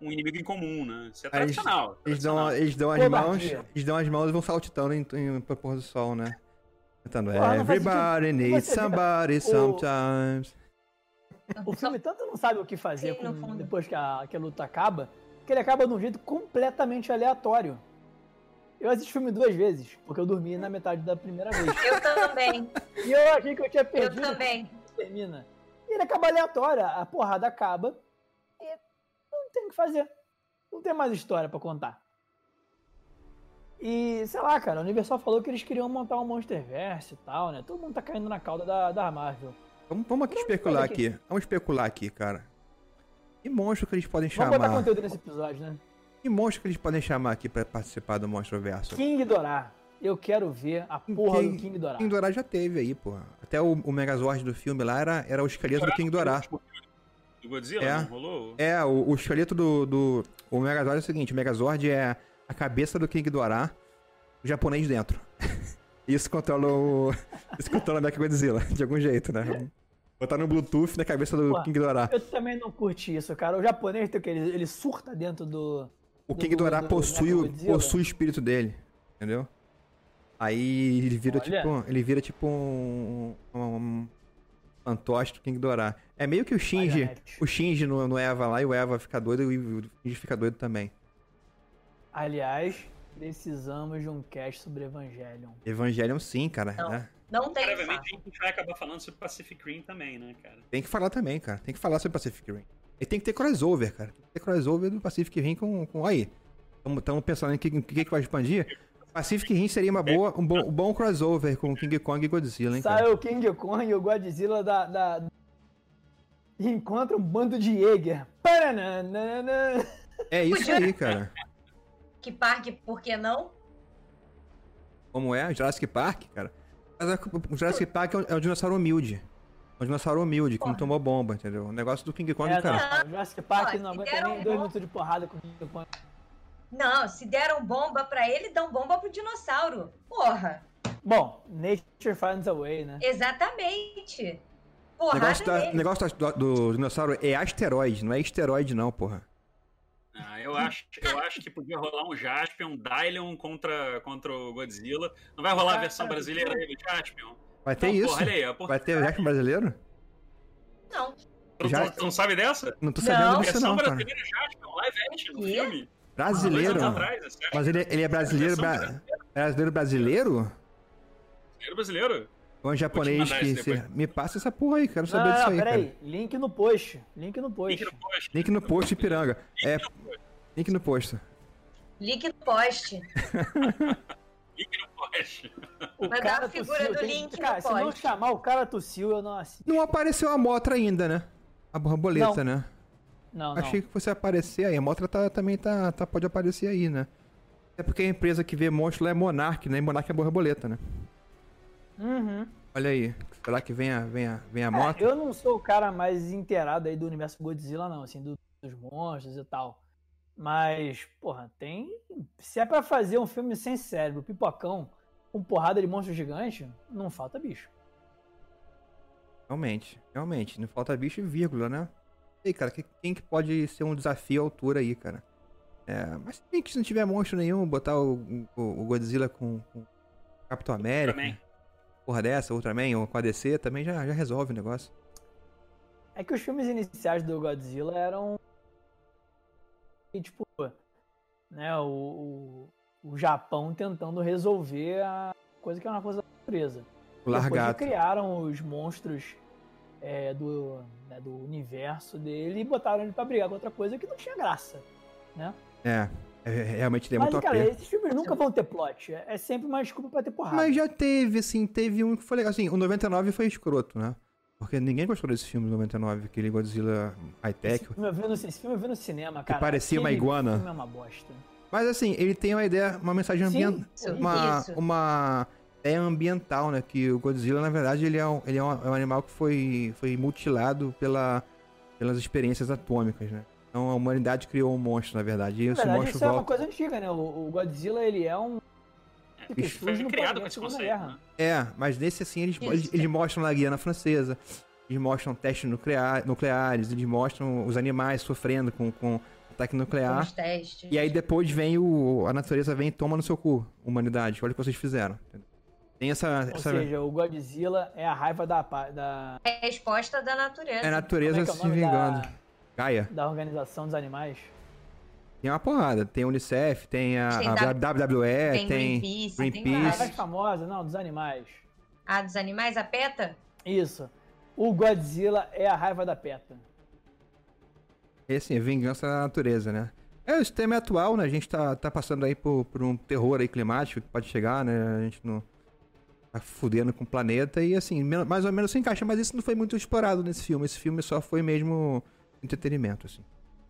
um inimigo em comum, né? Isso é Aí eles- tradicional. Eles dão, tradicional. eles dão as mãos, eles dão as mãos e vão saltitando em, em, pro pôr do sol, né? Cantando Porra, Everybody needs somebody o- sometimes. O filme tanto não sabe o que fazer com- depois que a, que a luta acaba, que ele acaba de um jeito completamente aleatório. Eu assisti o filme duas vezes, porque eu dormi na metade da primeira vez. Eu também, E eu achei que eu tinha eu perdido também. termina. E ele acaba aleatório, a porrada acaba e não tem o que fazer. Não tem mais história pra contar. E, sei lá, cara, a Universal falou que eles queriam montar um Monsterverse e tal, né? Todo mundo tá caindo na cauda da, da Marvel. Vamos, vamos aqui Vamos especular aqui. aqui. Vamos especular aqui, cara. Que monstro que eles podem Vamos botar chamar? conteúdo nesse episódio, né? Que monstro que eles podem chamar aqui pra participar do Monstro Verso? King Dorá. Eu quero ver a porra King- do King Dorá. King Dorá já teve aí, porra. Até o, o Megazord do filme lá era, era o esqueleto do King Dorá. Do Godzilla, É. não rolou? É, o, o esqueleto do, do. O Megazord é o seguinte: o Megazord é a cabeça do King Dorá, o japonês dentro. Isso controla o. Isso controla o Mechagodzilla, de algum jeito, né? Botar no Bluetooth na cabeça do Pô, King Dorá. Eu também não curti isso, cara. O japonês tem o que? Ele, ele surta dentro do. O do- King do- Dorá do possui, possui o espírito dele, entendeu? Aí ele vira Olha. tipo. Ele vira tipo um. um, um fantoche do King Dorá. É meio que o Shinji. O Shinji no, no Eva lá e o Eva fica doido e o Shinji fica doido também. Aliás, precisamos de um cast sobre Evangelion. Evangelion sim, cara. Não. né? Não tem fato. a gente vai acabar falando sobre Pacific Rim também, né, cara? Tem que falar também, cara. Tem que falar sobre Pacific Rim. E tem que ter crossover, cara. Tem que ter crossover do Pacific Rim com. com aí. Estamos pensando em que, que, que vai expandir. Pacific Rim seria uma boa, um, bom, um bom crossover com King Kong e Godzilla, hein, cara? Sai o King Kong e o Godzilla da. da... e encontra um bando de Jäger. Paranana. É isso aí, cara. Que parque, por que não? Como é? Jurassic Park, cara. Mas é- o Jurassic Park é um, é um dinossauro humilde. É um dinossauro humilde, que não tomou bomba, entendeu? O negócio do King Kong, É, cara. não, o Jurassic Park não se aguenta deram nem um dois minutos de porrada com o King Kong. Não, se deram bomba pra ele, dão bomba pro dinossauro. Porra, Bom, Nature finds a way, né? exatamente. O Porrada negócio, da- negócio do, do dinossauro é asteroide, não é esteroide, não, porra. Ah, eu, acho, eu acho que podia rolar um Jaspion, um Dylion contra, contra o Godzilla. Não vai rolar a versão brasileira aí do Jaspion? Vai ter Não, isso? Porra, olha aí, a porra, Vai ter o Jack brasileiro? Não. tu, Já- tu não sabe dessa? Não tô Não. sabendo disso, versão não, cara. brasileira é Jaspion, live action, no filme. Brasileiro? Atrás, é. Mas ele, ele é brasileiro, Versão bra- brasileiro brasileiro? Brasileiro brasileiro. Um japonês que... se-. Me passa essa porra aí, quero Não, saber não, disso não, aí, peraí. cara. Link no post. Link no post. Link no post. Link no post, Ipiranga. É, Link no post. link no post. Link no post. Link no post. O Vai dar a figura do tem- link no Cara, se não post. chamar o cara tossiu, eu não assisto. Não apareceu a Motra ainda, né? A borboleta, né? Não, não. Achei que fosse aparecer aí. A Motra tá- também tá, tá- pode aparecer aí, né? É porque a empresa que vê monstro lá é Monark, né? E Monark é borboleta, né? Uhum. Olha aí. Será que vem a, vem a, vem a É, Motra? eu não sou o cara mais inteirado aí do universo Godzilla, não, assim, do- dos monstros e tal. Mas, porra, tem. Se é pra fazer um filme sem cérebro, pipocão, com porrada de monstro gigante, não falta bicho. Realmente, realmente. Não falta bicho e vírgula, né? E aí, cara, que- quem que pode ser um desafio à altura aí, cara? É, mas se bem que se não tiver monstro nenhum, botar o, o, o Godzilla com, com Capitão América, Também. Porra dessa, Ultraman, ou com a DC, também já, já resolve o negócio. É que os filmes iniciais do Godzilla eram. E, tipo, né, o, o, o Japão tentando resolver a coisa que é uma coisa da natureza. Depois criaram os monstros é, do, né, do universo dele e botaram ele pra brigar com outra coisa que não tinha graça. Né? É, é, é, realmente ele é Mas, muito cara, esses filmes nunca vão ter plot. É é sempre uma desculpa pra ter porrada. Mas já teve, assim, teve um que foi legal. Assim, o 99 foi escroto, né? Porque ninguém gostou desse filme do 99, aquele Godzilla esse, high-tech. no, esse filme eu vi no cinema, cara. parecia uma iguana. filme é uma bosta. Mas assim, ele tem uma ideia, uma mensagem ambiental. Uma, isso. uma ideia ambiental, né? Que o Godzilla, na verdade, ele é um, ele é um, é um animal que foi, foi mutilado pela, pelas experiências atômicas, né? Então a humanidade criou um monstro, na verdade. E Na esse verdade, monstro isso é uma volta. coisa antiga, né? O, o Godzilla, ele é um... que Isso foi criado com esse conceito, Guerra. né? É, mas nesse assim, eles, eles, eles mostram na Guiana Francesa, eles mostram testes nuclear, nucleares, eles mostram os animais sofrendo com, com, Ataque Com nuclear. os testes. E aí depois vem o. A natureza vem e toma no seu cu, humanidade. Olha o que vocês fizeram. Tem essa. Ou essa seja, o Godzilla é a raiva da, da, É a resposta da natureza. é a natureza é é se vingando. da- Gaia. da organização dos animais. Tem uma porrada. Tem a Unicef, tem a, Tem a W- WWE, tem tem. Greenpeace, tem Greenpeace. Mais famosa, não, dos animais. Ah, dos animais, a PETA? Isso. O Godzilla é a raiva da PETA. É assim, vingança da natureza, né? É, o sistema é atual, né? A gente tá, tá passando aí por, por um terror aí climático que pode chegar, né? A gente não tá fudendo com o planeta e assim, mais ou menos se encaixa, mas isso não foi muito explorado nesse filme. Esse filme só foi mesmo entretenimento, assim.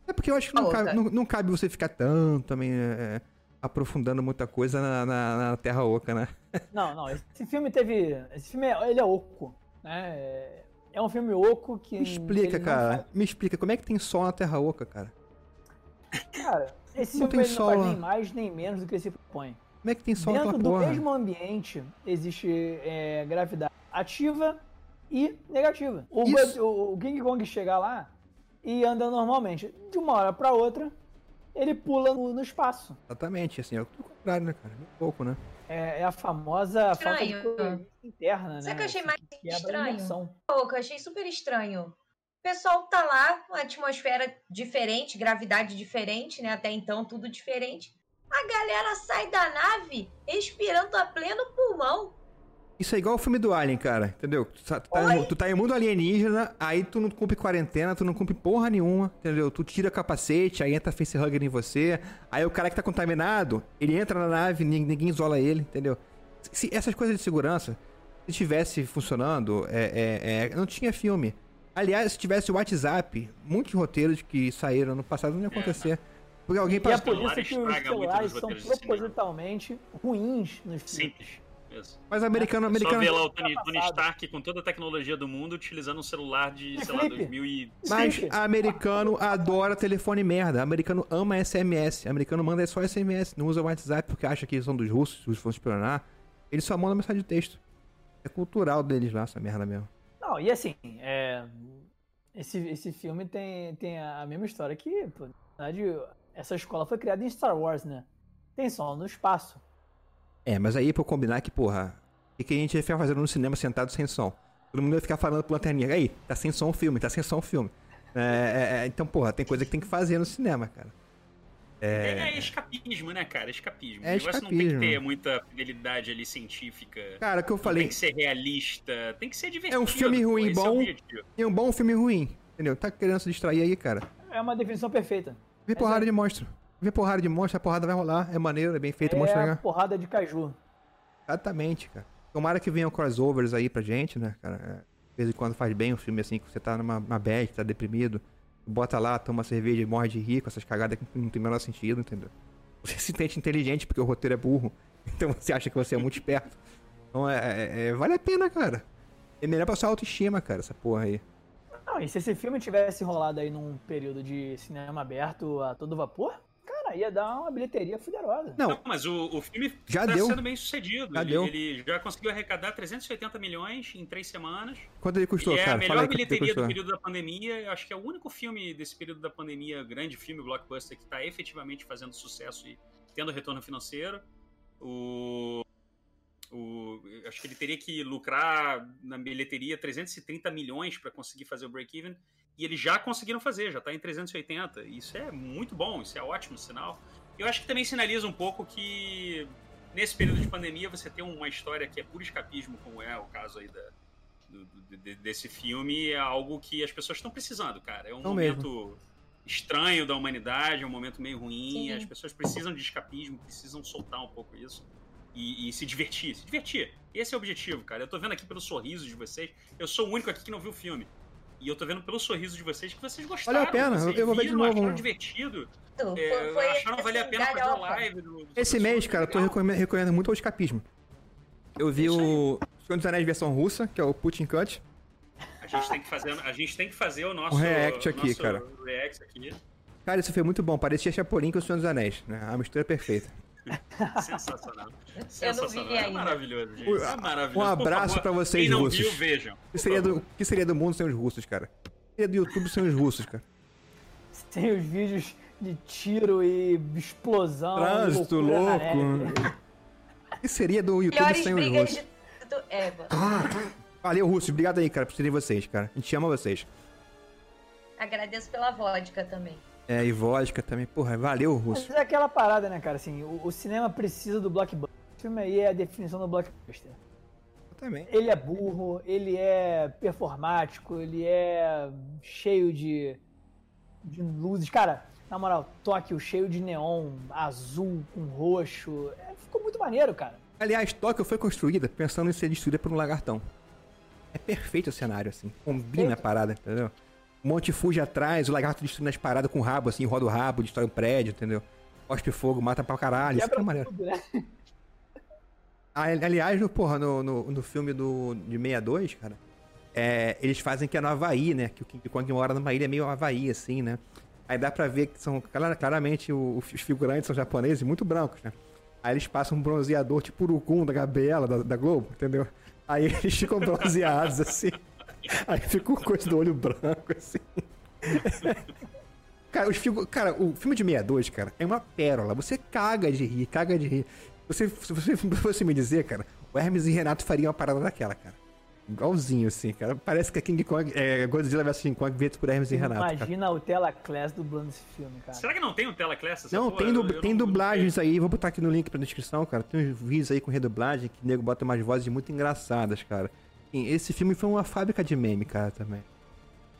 É porque eu acho que não, Ô, cabe, cara. não, não cabe você ficar tanto também é, aprofundando muita coisa na, na, na Terra Oca, né? Não, não, esse filme teve. Esse filme é, ele é oco, né? É- É um filme oco que. Me explica, cara. Me explica, como é que tem sol na Terra Oca, cara? Cara, esse Não filme tem ele não faz sol nem mais nem menos do que ele se propõe. Como é que tem sol Dentro do porra? mesmo ambiente existe é, gravidade ativa e negativa. O, o- o King Kong chega lá e anda normalmente. De uma hora pra outra, ele pula no, no espaço. Exatamente, assim, é o contrário, né, cara? Muito pouco, né? É, é a famosa falta de Estranho. coerência interna, né? Sabe o que eu achei Assim, mais que estranho? Pouco, eu achei super estranho. O pessoal tá lá, uma atmosfera diferente, gravidade diferente, né? Até então, tudo diferente. A galera sai da nave respirando a pleno pulmão. Isso é igual o filme do Alien, cara, entendeu? Tu tá, tá em- tu tá em mundo alienígena, aí tu não cumpre quarentena, tu não cumpre porra nenhuma, entendeu? Tu tira capacete, aí entra facehugger em você, aí o cara que tá contaminado, ele entra na nave, nin- ninguém isola ele, entendeu? Se essas coisas de segurança, se tivesse funcionando, é, é, é, não tinha filme. Aliás, se tivesse o WhatsApp, muitos roteiros que saíram no passado não ia acontecer. Porque alguém E é por isso que os celulares são propositalmente ruins nos filmes. Isso. Mas americano, Só americano... ver lá o Tony, Tá Tony passado. Stark com toda a tecnologia do mundo utilizando um celular de, E sei lá, flip? 2000 e... Mas Sempre. americano adora telefone merda. Americano ama SMS. Americano manda só SMS. Não usa WhatsApp porque acha que são dos russos, os vão espionar. Eles só mandam mensagem de texto. É cultural deles lá, essa merda mesmo. Não, e assim, é, esse, esse filme tem, tem a mesma história que, pô, na verdade, essa escola foi criada em Star Wars, né? Tem som no espaço. É, mas aí pra eu combinar que, porra, o que, que a gente ia ficar fazendo no cinema sentado sem som? Todo mundo ia ficar falando pro lanterninha, aí, tá sem som o filme, tá sem som o filme. É, é, é, então, porra, tem coisa que tem que fazer no cinema, cara. É... é escapismo, né, cara? Escapismo. É o negócio não tem que escapismo. ter muita fidelidade ali científica. Cara, o que eu Não falei, Tem que ser realista, tem que ser divertido. É um filme ruim, é o bom. é um bom filme ruim, entendeu? Tá querendo se distrair aí, cara. É uma definição perfeita. Vê porrada de monstro. Vê porrada de monstro, a porrada vai rolar. É maneiro, é bem feito, monstro é É legal. porrada de caju. Exatamente, cara. Tomara que venham crossovers aí pra gente, né, cara? É, De vez em quando faz bem um filme assim, que você tá numa, numa bad, tá deprimido. Bota lá, toma cerveja e morre de rir com essas cagadas que não tem o menor sentido, entendeu? Você se sente inteligente porque o roteiro é burro. Então você acha que você é muito esperto. Então é, é- é- vale a pena, cara. É melhor pra sua autoestima, cara, essa porra aí. Não, e se esse filme tivesse rolado aí num período de cinema aberto a todo vapor, cara, ia dar uma bilheteria fuderosa. Não, Não, mas o, o filme Já tá deu. sendo bem sucedido. Já ele, deu. ele já conseguiu arrecadar 380 milhões em três semanas. quanto ele custou, e é a cara? melhor aí ele bilheteria do período da pandemia. Eu acho que é o único filme desse período da pandemia, grande filme, blockbuster, que está efetivamente fazendo sucesso e tendo retorno financeiro. O, o, acho que ele teria que lucrar na bilheteria 330 milhões para conseguir fazer o break-even. E eles já conseguiram fazer, já está em 380. Isso é muito bom, isso é ótimo sinal. Eu acho que também sinaliza um pouco que nesse período de pandemia você tem uma história que é puro escapismo, como é o caso aí da, do- do- de- desse filme, é algo que as pessoas estão precisando, cara. É um Não momento estranho da humanidade, é um momento meio ruim, Sim. as pessoas precisam de escapismo, precisam soltar um pouco isso. E, e se divertir, se divertir. Esse é o objetivo, cara. Eu tô vendo aqui pelo sorriso de vocês. Eu sou o único aqui que não viu o filme. E eu tô vendo pelo sorriso de vocês que vocês gostaram. Vale a pena, vocês eu vou ver de novo. acharam divertido. Foi, É, foi, acharam valer a assim, pena fazer a galhofa. live. Do, do Esse mês, cara, eu tô recomendando muito o escapismo. Eu vi aí. o Senhor dos Anéis versão russa, que é o Putin Cut. A gente tem que fazer, a gente tem que fazer o nosso Um react aqui, nosso cara. React aqui. Cara, isso foi muito bom. Parecia Chapolin com o Senhor dos Anéis, né? A mistura é perfeita. Sensacional. Eu não Sensacional. vi É ainda. maravilhoso, gente. Um- É maravilhoso. um abraço pra vocês, Quem não russos. viu, vejam. O que seria, do, o que seria do mundo sem os russos, cara? O que seria do YouTube sem os russos, cara? Tem os vídeos de tiro e explosão. Trânsito louco. neve. Que seria do YouTube Melhores sem os russos? de. Do... É, mano. Valeu, Russo. Obrigado aí, cara, por serem vocês, cara. A gente ama vocês. Agradeço pela vodka também. É, e vodka também. Porra, valeu, Mas Russo. é aquela parada, né, cara? Assim, o, o cinema precisa do blockbuster. O filme aí é a definição do blockbuster. Eu também. Ele é burro, ele é performático, ele é cheio de, de luzes. Cara, na moral, Tóquio cheio de neon, azul com roxo. É, ficou muito maneiro, cara. Aliás, Tóquio foi construída pensando em ser destruída por um lagartão. É perfeito o cenário, assim. Combina a parada, entendeu? Monte Fuji atrás, o lagarto destruindo as paradas com o rabo, assim, roda o rabo, destrói um prédio, entendeu? Cospe fogo, mata pra caralho. Isso que é tudo, né? Aliás, no, porra, no, no, no filme do, de 62, cara, é, eles fazem que é no Havaí, né? Que o King Kong mora numa ilha meio Havaí, assim, né? Aí dá pra ver que são, clara- claramente, o- os figurantes são japoneses muito brancos, né? Aí eles passam um bronzeador tipo urucum da Gabriela, da, da Globo, entendeu? Aí eles ficam bronzeados, assim. Aí fica uma coisa do olho branco, assim. Cara, os figu... cara, o filme de 62, cara, é uma pérola. Você caga de rir, caga de rir. Você, se você, se você me dizer, cara, o Hermes e Renato fariam uma parada daquela, cara. Igualzinho, assim, cara. Parece que é King Kong, é, Godzilla vs King Kong feito por Hermes e Renato, cara. Imagina o Tela Class dublando esse filme, cara. Será que não tem um teleclass? essa Não, porra? tem, Eu- dub- eu tem não- dublagens aí, vou botar aqui no link pra descrição, cara. Tem uns vídeos aí com redublagem que o nego bota umas vozes muito engraçadas, cara. Esse filme foi uma fábrica de meme, cara, também.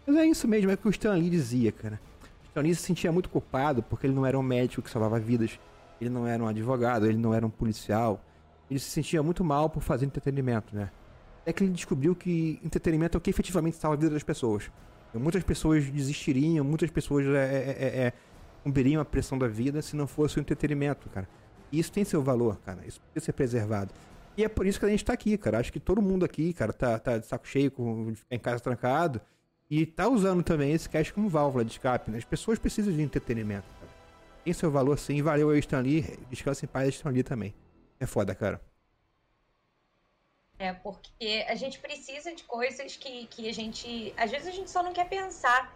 Mas é isso mesmo, é o que o Stan Lee dizia, cara. O Stan Lee se sentia muito culpado porque ele não era um médico que salvava vidas, ele não era um advogado, ele não era um policial. Ele se sentia muito mal por fazer entretenimento, né? É que ele descobriu que entretenimento é o que efetivamente salva a vida das pessoas. Muitas pessoas desistiriam, muitas pessoas é, é, é, é, cumpririam a pressão da vida se não fosse o entretenimento, cara. E isso tem seu valor, cara. Isso precisa ser preservado. E é por isso que a gente tá aqui, cara. Acho que todo mundo aqui, cara, tá, tá de saco cheio com de ficar em casa trancado. E tá usando também esse cast como válvula de escape, né? As pessoas precisam de entretenimento, cara. Tem seu valor sim. Valeu aí, Stan Lee. Descansa em paz, Stan Lee também. É foda, cara. É, porque a gente precisa de coisas que, que a gente. Às vezes a gente só não quer pensar.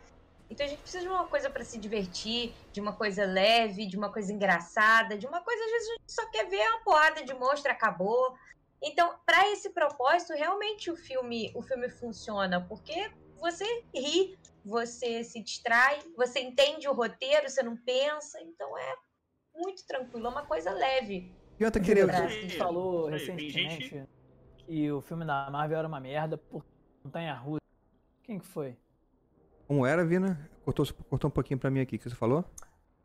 Então a gente precisa de uma coisa pra se divertir, de uma coisa leve, de uma coisa engraçada, de uma coisa, às vezes, a gente só quer ver uma porrada de monstro, acabou. Então, pra esse propósito, realmente o filme, o filme funciona, porque você ri, você se distrai, você entende o roteiro, você não pensa, então é muito tranquilo, é uma coisa leve. Jonathan A gente falou recentemente gente- que o filme da Marvel era uma merda por Montanha Russa. Quem que foi? Como era, Vina? Cortou, cortou um pouquinho pra mim aqui. O que você falou?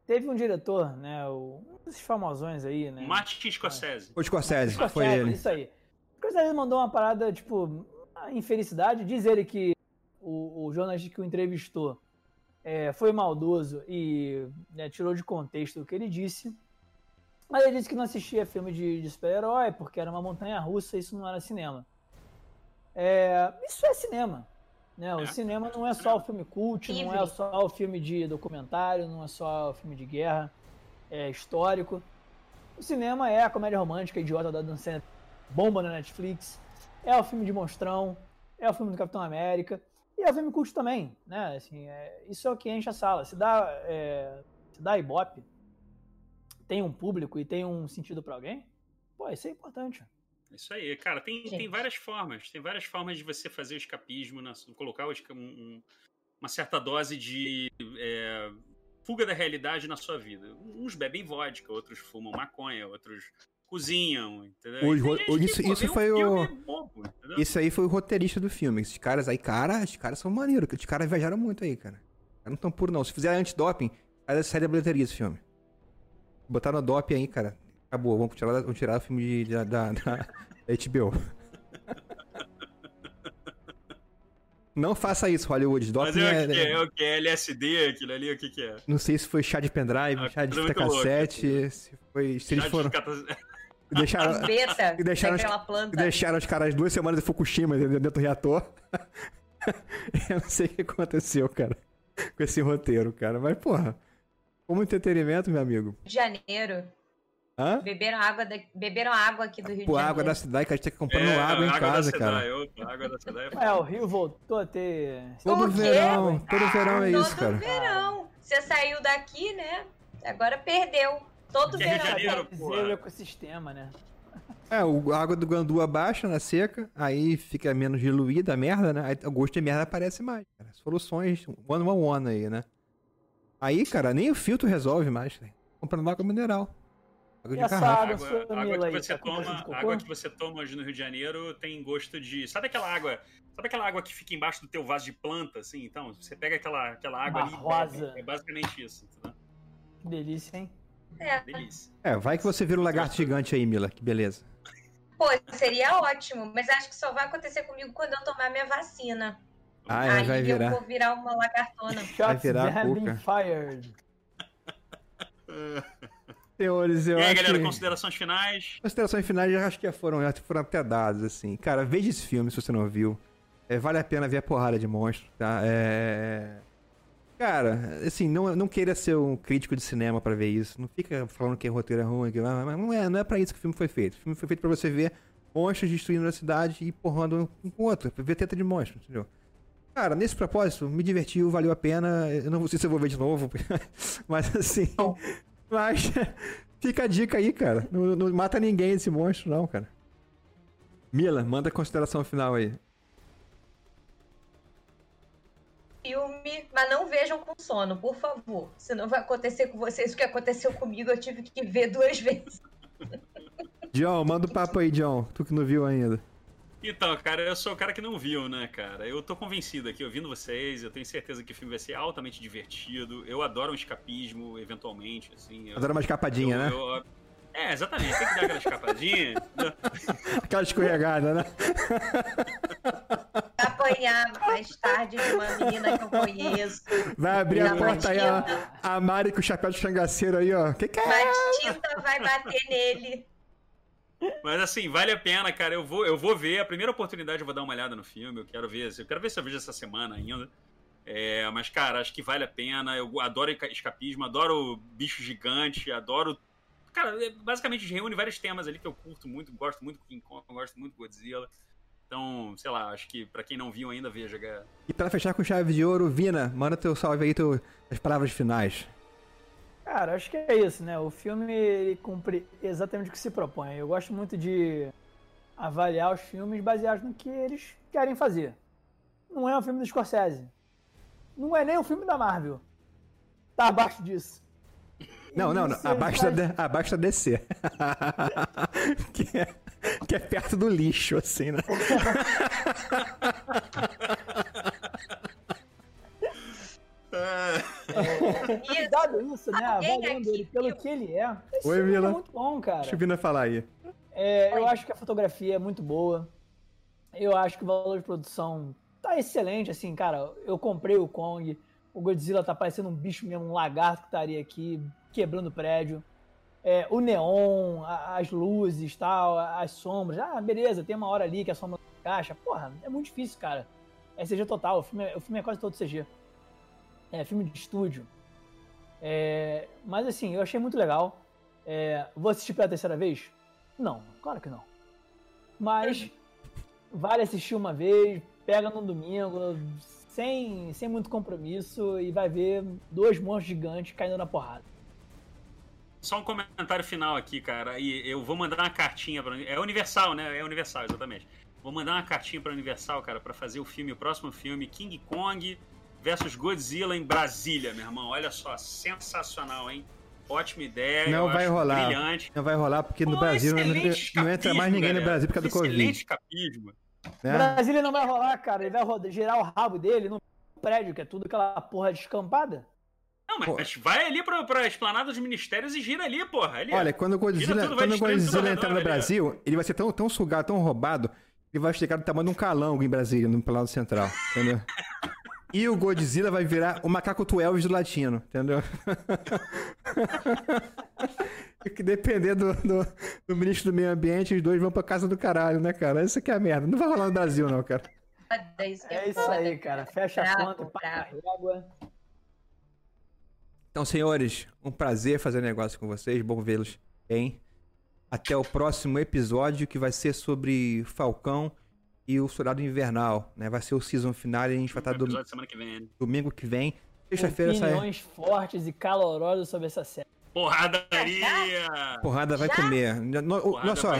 Teve um diretor, né? O, um desses famosões aí, né? Martin Scorsese. O Scorsese, Scorsese, foi ele. Isso aí. O Scorsese mandou uma parada, tipo, infelicidade. Diz ele que o, o jornalista que o entrevistou é, foi maldoso e né, tirou de contexto o que ele disse. Mas ele disse que não assistia filme de, de super-herói porque era uma montanha russa e isso não era cinema. É, isso é cinema. Né? O É. cinema não é só o filme cult, não é Livre. só o filme de documentário, não é só o filme de guerra é, histórico. O cinema é a comédia romântica idiota da Dan Sandler, bomba na Netflix, é o filme de monstrão, é o filme do Capitão América e é o filme cult também, né? Assim, é, isso é o que enche a sala. Se dá, é, se dá Ibope, tem um público e tem um sentido pra alguém, pô, isso é importante. Isso aí, cara, tem, tem várias formas. Tem várias formas de você fazer o escapismo, na- colocar o esca- um- um- uma certa dose de é, fuga da realidade na sua vida. Uns bebem vodka, outros fumam maconha, outros cozinham, entendeu? Os isso- isso um foi o- filme bobo? Esse aí foi o roteirista do filme. Esses caras aí, cara, esses caras são maneiros. que Os caras viajaram muito aí, cara. Os caras não tão puros, não. Se fizer antidoping, sai sai da bilheteria esse filme. Botaram a doping aí, cara. Acabou. Vamos tirar, vamos tirar o filme de, da, da, da HBO. Não faça isso, Hollywood. Mas Doping é, o que é, é, é o que é LSD, aquilo ali, o que que é? Não sei se foi chá de pendrive, Ah, chá de fita muito louco, cassete, se foi. Se eles Já foram. descata- Deixaram, Beta, E deixaram os- deixaram os caras duas semanas em Fukushima dentro dentro do reator. Eu não sei o que aconteceu, cara, com esse roteiro, cara. Mas, porra, como entretenimento, meu amigo. De Janeiro, Hã? beberam água, da- beberam água aqui do Rio Pô, de água da Janeiro. cidade, que a gente tem que comprar É, água em água casa, da cara. Opa, água da é É, o Rio voltou a ter. Todo verão, todo verão é Todo isso, cara. verão. Você saiu daqui, né? Agora perdeu. Todo Que é Rio de verão. Janeiro, porra. o ecossistema, né? É, o- a água do Gandu abaixa na seca, aí fica menos diluída a merda, né? Aí o gosto de merda aparece mais, cara. Soluções one on one aí, né? Aí, cara, nem o filtro resolve mais, né? Comprando água mineral. Água E de essa garrafa. água? água, a água que você tá toma, a água que você toma hoje no Rio de Janeiro tem gosto de, sabe aquela água, sabe aquela água que fica embaixo do teu vaso de planta, assim? Então, você pega aquela, aquela água Uma ali, e é basicamente isso, entendeu? Que delícia, hein? É. Delícia. É, vai que você vira um lagarto gigante aí, Mila. Que beleza. Pô, seria ótimo, mas acho que só vai acontecer comigo quando eu tomar minha vacina. Ah, ela Aí vai eu virar. vou virar uma lagartona. Shots virar have cuca. fired. Senhores, eu e aí, acho galera, que... considerações finais? Considerações finais já acho que já foram, já foram até dadas, assim. Cara, veja esse filme se você não viu. É, vale a pena ver a porrada de monstro, tá? É... Cara, assim, não, não queira ser um crítico de cinema pra ver isso. Não fica falando que o roteiro é ruim, que... mas mas não é, não é pra isso que o filme foi feito. O filme foi feito pra você ver monstros destruindo a cidade e porrando um com o outro, pra ver teta de monstro, entendeu? Cara, nesse propósito, me divertiu, valeu a pena. Eu não sei se eu vou ver de novo, mas assim. Mas fica a dica aí, cara. Não, não mata ninguém esse monstro, não, cara. Mila, manda a consideração final aí. Filme, mas não vejam com sono, por favor. Senão vai acontecer com vocês o que aconteceu comigo. Eu tive que ver duas vezes. John, manda o papo aí, John. Tu que não viu ainda. Então, cara, eu sou o cara que não viu, né, cara? Eu tô convencido aqui, ouvindo vocês, eu tenho certeza que o filme vai ser altamente divertido. Eu adoro um escapismo, eventualmente, assim. Eu, Adora uma escapadinha, eu- né? eu- é, exatamente, tem que dar aquela escapadinha. Aquela escorregada, né? Apanhar mais tarde de uma menina que eu conheço. Vai abrir a porta aí, a, a Mari com o chapéu de cangaceiro aí, ó. Que que é? Batista vai bater nele. Mas assim, vale a pena, cara. Eu vou, eu vou ver. A primeira oportunidade eu vou dar uma olhada no filme. Eu quero ver. Eu quero ver se eu vejo essa semana ainda. É, mas, cara, acho que vale a pena. Eu adoro escapismo, adoro bicho gigante, adoro. Cara, é, basicamente reúne vários temas ali que eu curto muito. Gosto muito do King Kong, gosto muito do Godzilla. Então, sei lá, acho que pra quem não viu ainda, veja. E pra fechar com chave de ouro, Vina, manda teu salve aí, as palavras finais. Cara, acho que é isso, né? O filme ele cumpre exatamente o que se propõe. Eu gosto muito de avaliar os filmes baseados no que eles querem fazer. Não é um filme do Scorsese. Não é nem um filme da Marvel. Tá abaixo disso. Não, não, não. Abaixo da, faz- D- abaixo da DC. que, é, que é perto do lixo, assim, né? E Dado isso, né? Avaliando ele pelo que ele é. Esse Oi, Mila. é muito bom, cara. Deixa o Vina falar aí. É, eu acho que a fotografia é muito boa. Eu acho que o valor de produção tá excelente, assim, cara. Eu comprei o Kong. O Godzilla tá parecendo um bicho mesmo, um lagarto que estaria aqui quebrando o prédio. É, o neon, a- as luzes, tal, as sombras. Ah, beleza, tem uma hora ali que a sombra não encaixa. Porra, é muito difícil, cara. É CG total. O filme é, o filme é quase todo CG. É filme de estúdio. É, mas assim, eu achei muito legal. É, vou assistir pela terceira vez? Não, claro que não. Mas vale assistir uma vez, pega no domingo, sem, sem muito compromisso, e vai ver dois monstros gigantes caindo na porrada. Só um comentário final aqui, cara. E eu vou mandar uma cartinha pra. É Universal, né? É Universal, exatamente. Vou mandar uma cartinha pra Universal, cara, pra fazer o filme, o próximo filme, King Kong versus Godzilla em Brasília, meu irmão. Olha só, sensacional, hein? Ótima ideia. Não vai rolar. Brilhante. Não vai rolar porque no Pô, Brasil não, não entra mais ninguém no galera. Brasil por causa do Excelente Covid. escapismo. Né? Brasília não vai rolar, cara. Ele vai roda- girar o rabo dele no prédio, que é tudo aquela porra descampada. Não, mas, vai ali pra, pra esplanada dos ministérios e gira ali, porra. Ali, Olha, quando o Godzilla, tudo, quando o Godzilla entrar no ali. Brasil, ele vai ser tão, tão sugado, tão roubado, que vai chegar do tamanho de um calango em Brasília, no Planalto Central, entendeu? E o Godzilla vai virar o macaco Tuelvis do latino, entendeu? Que depender do, do, do ministro do meio ambiente, os dois vão pra casa do caralho, né, cara? Isso aqui é a merda. Não vai rolar no Brasil, não, cara. É isso, É isso aí, cara. Fecha a conta, paga a bravo. régua. Então, senhores, um prazer fazer negócio com vocês. Bom vê-los bem. Até o próximo episódio, que vai ser sobre Falcão e o Soldado Invernal. Né? Vai ser o season final e a gente vai estar do, episódio semana que vem. né? domingo que vem. Sexta-feira sai. Opiniões fortes e calorosas sobre essa série. Porradaria! Porrada vai Já? comer. No- o- Porrada Olha só,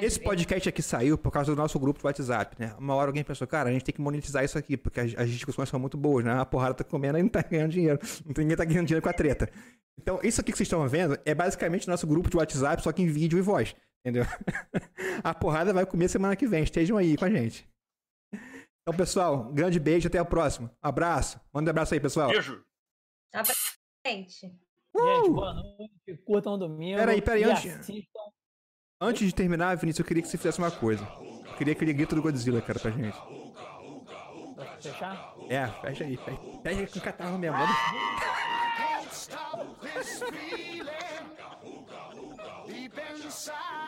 esse podcast aqui saiu por causa do nosso grupo do WhatsApp, né? Uma hora alguém pensou, cara, a gente tem que monetizar isso aqui, porque as, as discussões são muito boas, né? A porrada tá comendo e não tá ganhando dinheiro. Não tem- Ninguém tá ganhando dinheiro com a treta. Então, isso aqui que vocês estão vendo é basicamente nosso grupo de WhatsApp, só que em vídeo e voz. Entendeu? a porrada vai comer semana que vem. Estejam aí com a gente. Então, pessoal, grande beijo, até o próximo. Abraço. Manda um abraço aí, pessoal. Beijo! Tá pra frente. Gente, boa noite. Curtam o domingo. Peraí, peraí, e antes-. Antes de terminar, Vinícius, eu queria que você fizesse uma coisa. Eu queria aquele grito do Godzilla, cara, pra gente. Fechar? É, fecha aí. Fecha, fecha aí com o catarro mesmo. Feeling deep inside.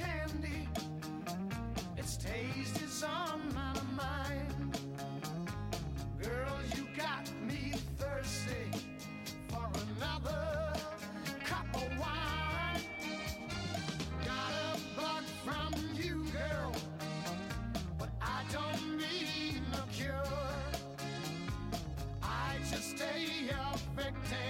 candy, its taste is on my mind. Girl, you got me thirsty for another cup of wine. Got a bug from you, girl, but I don't cure. I just stay a victim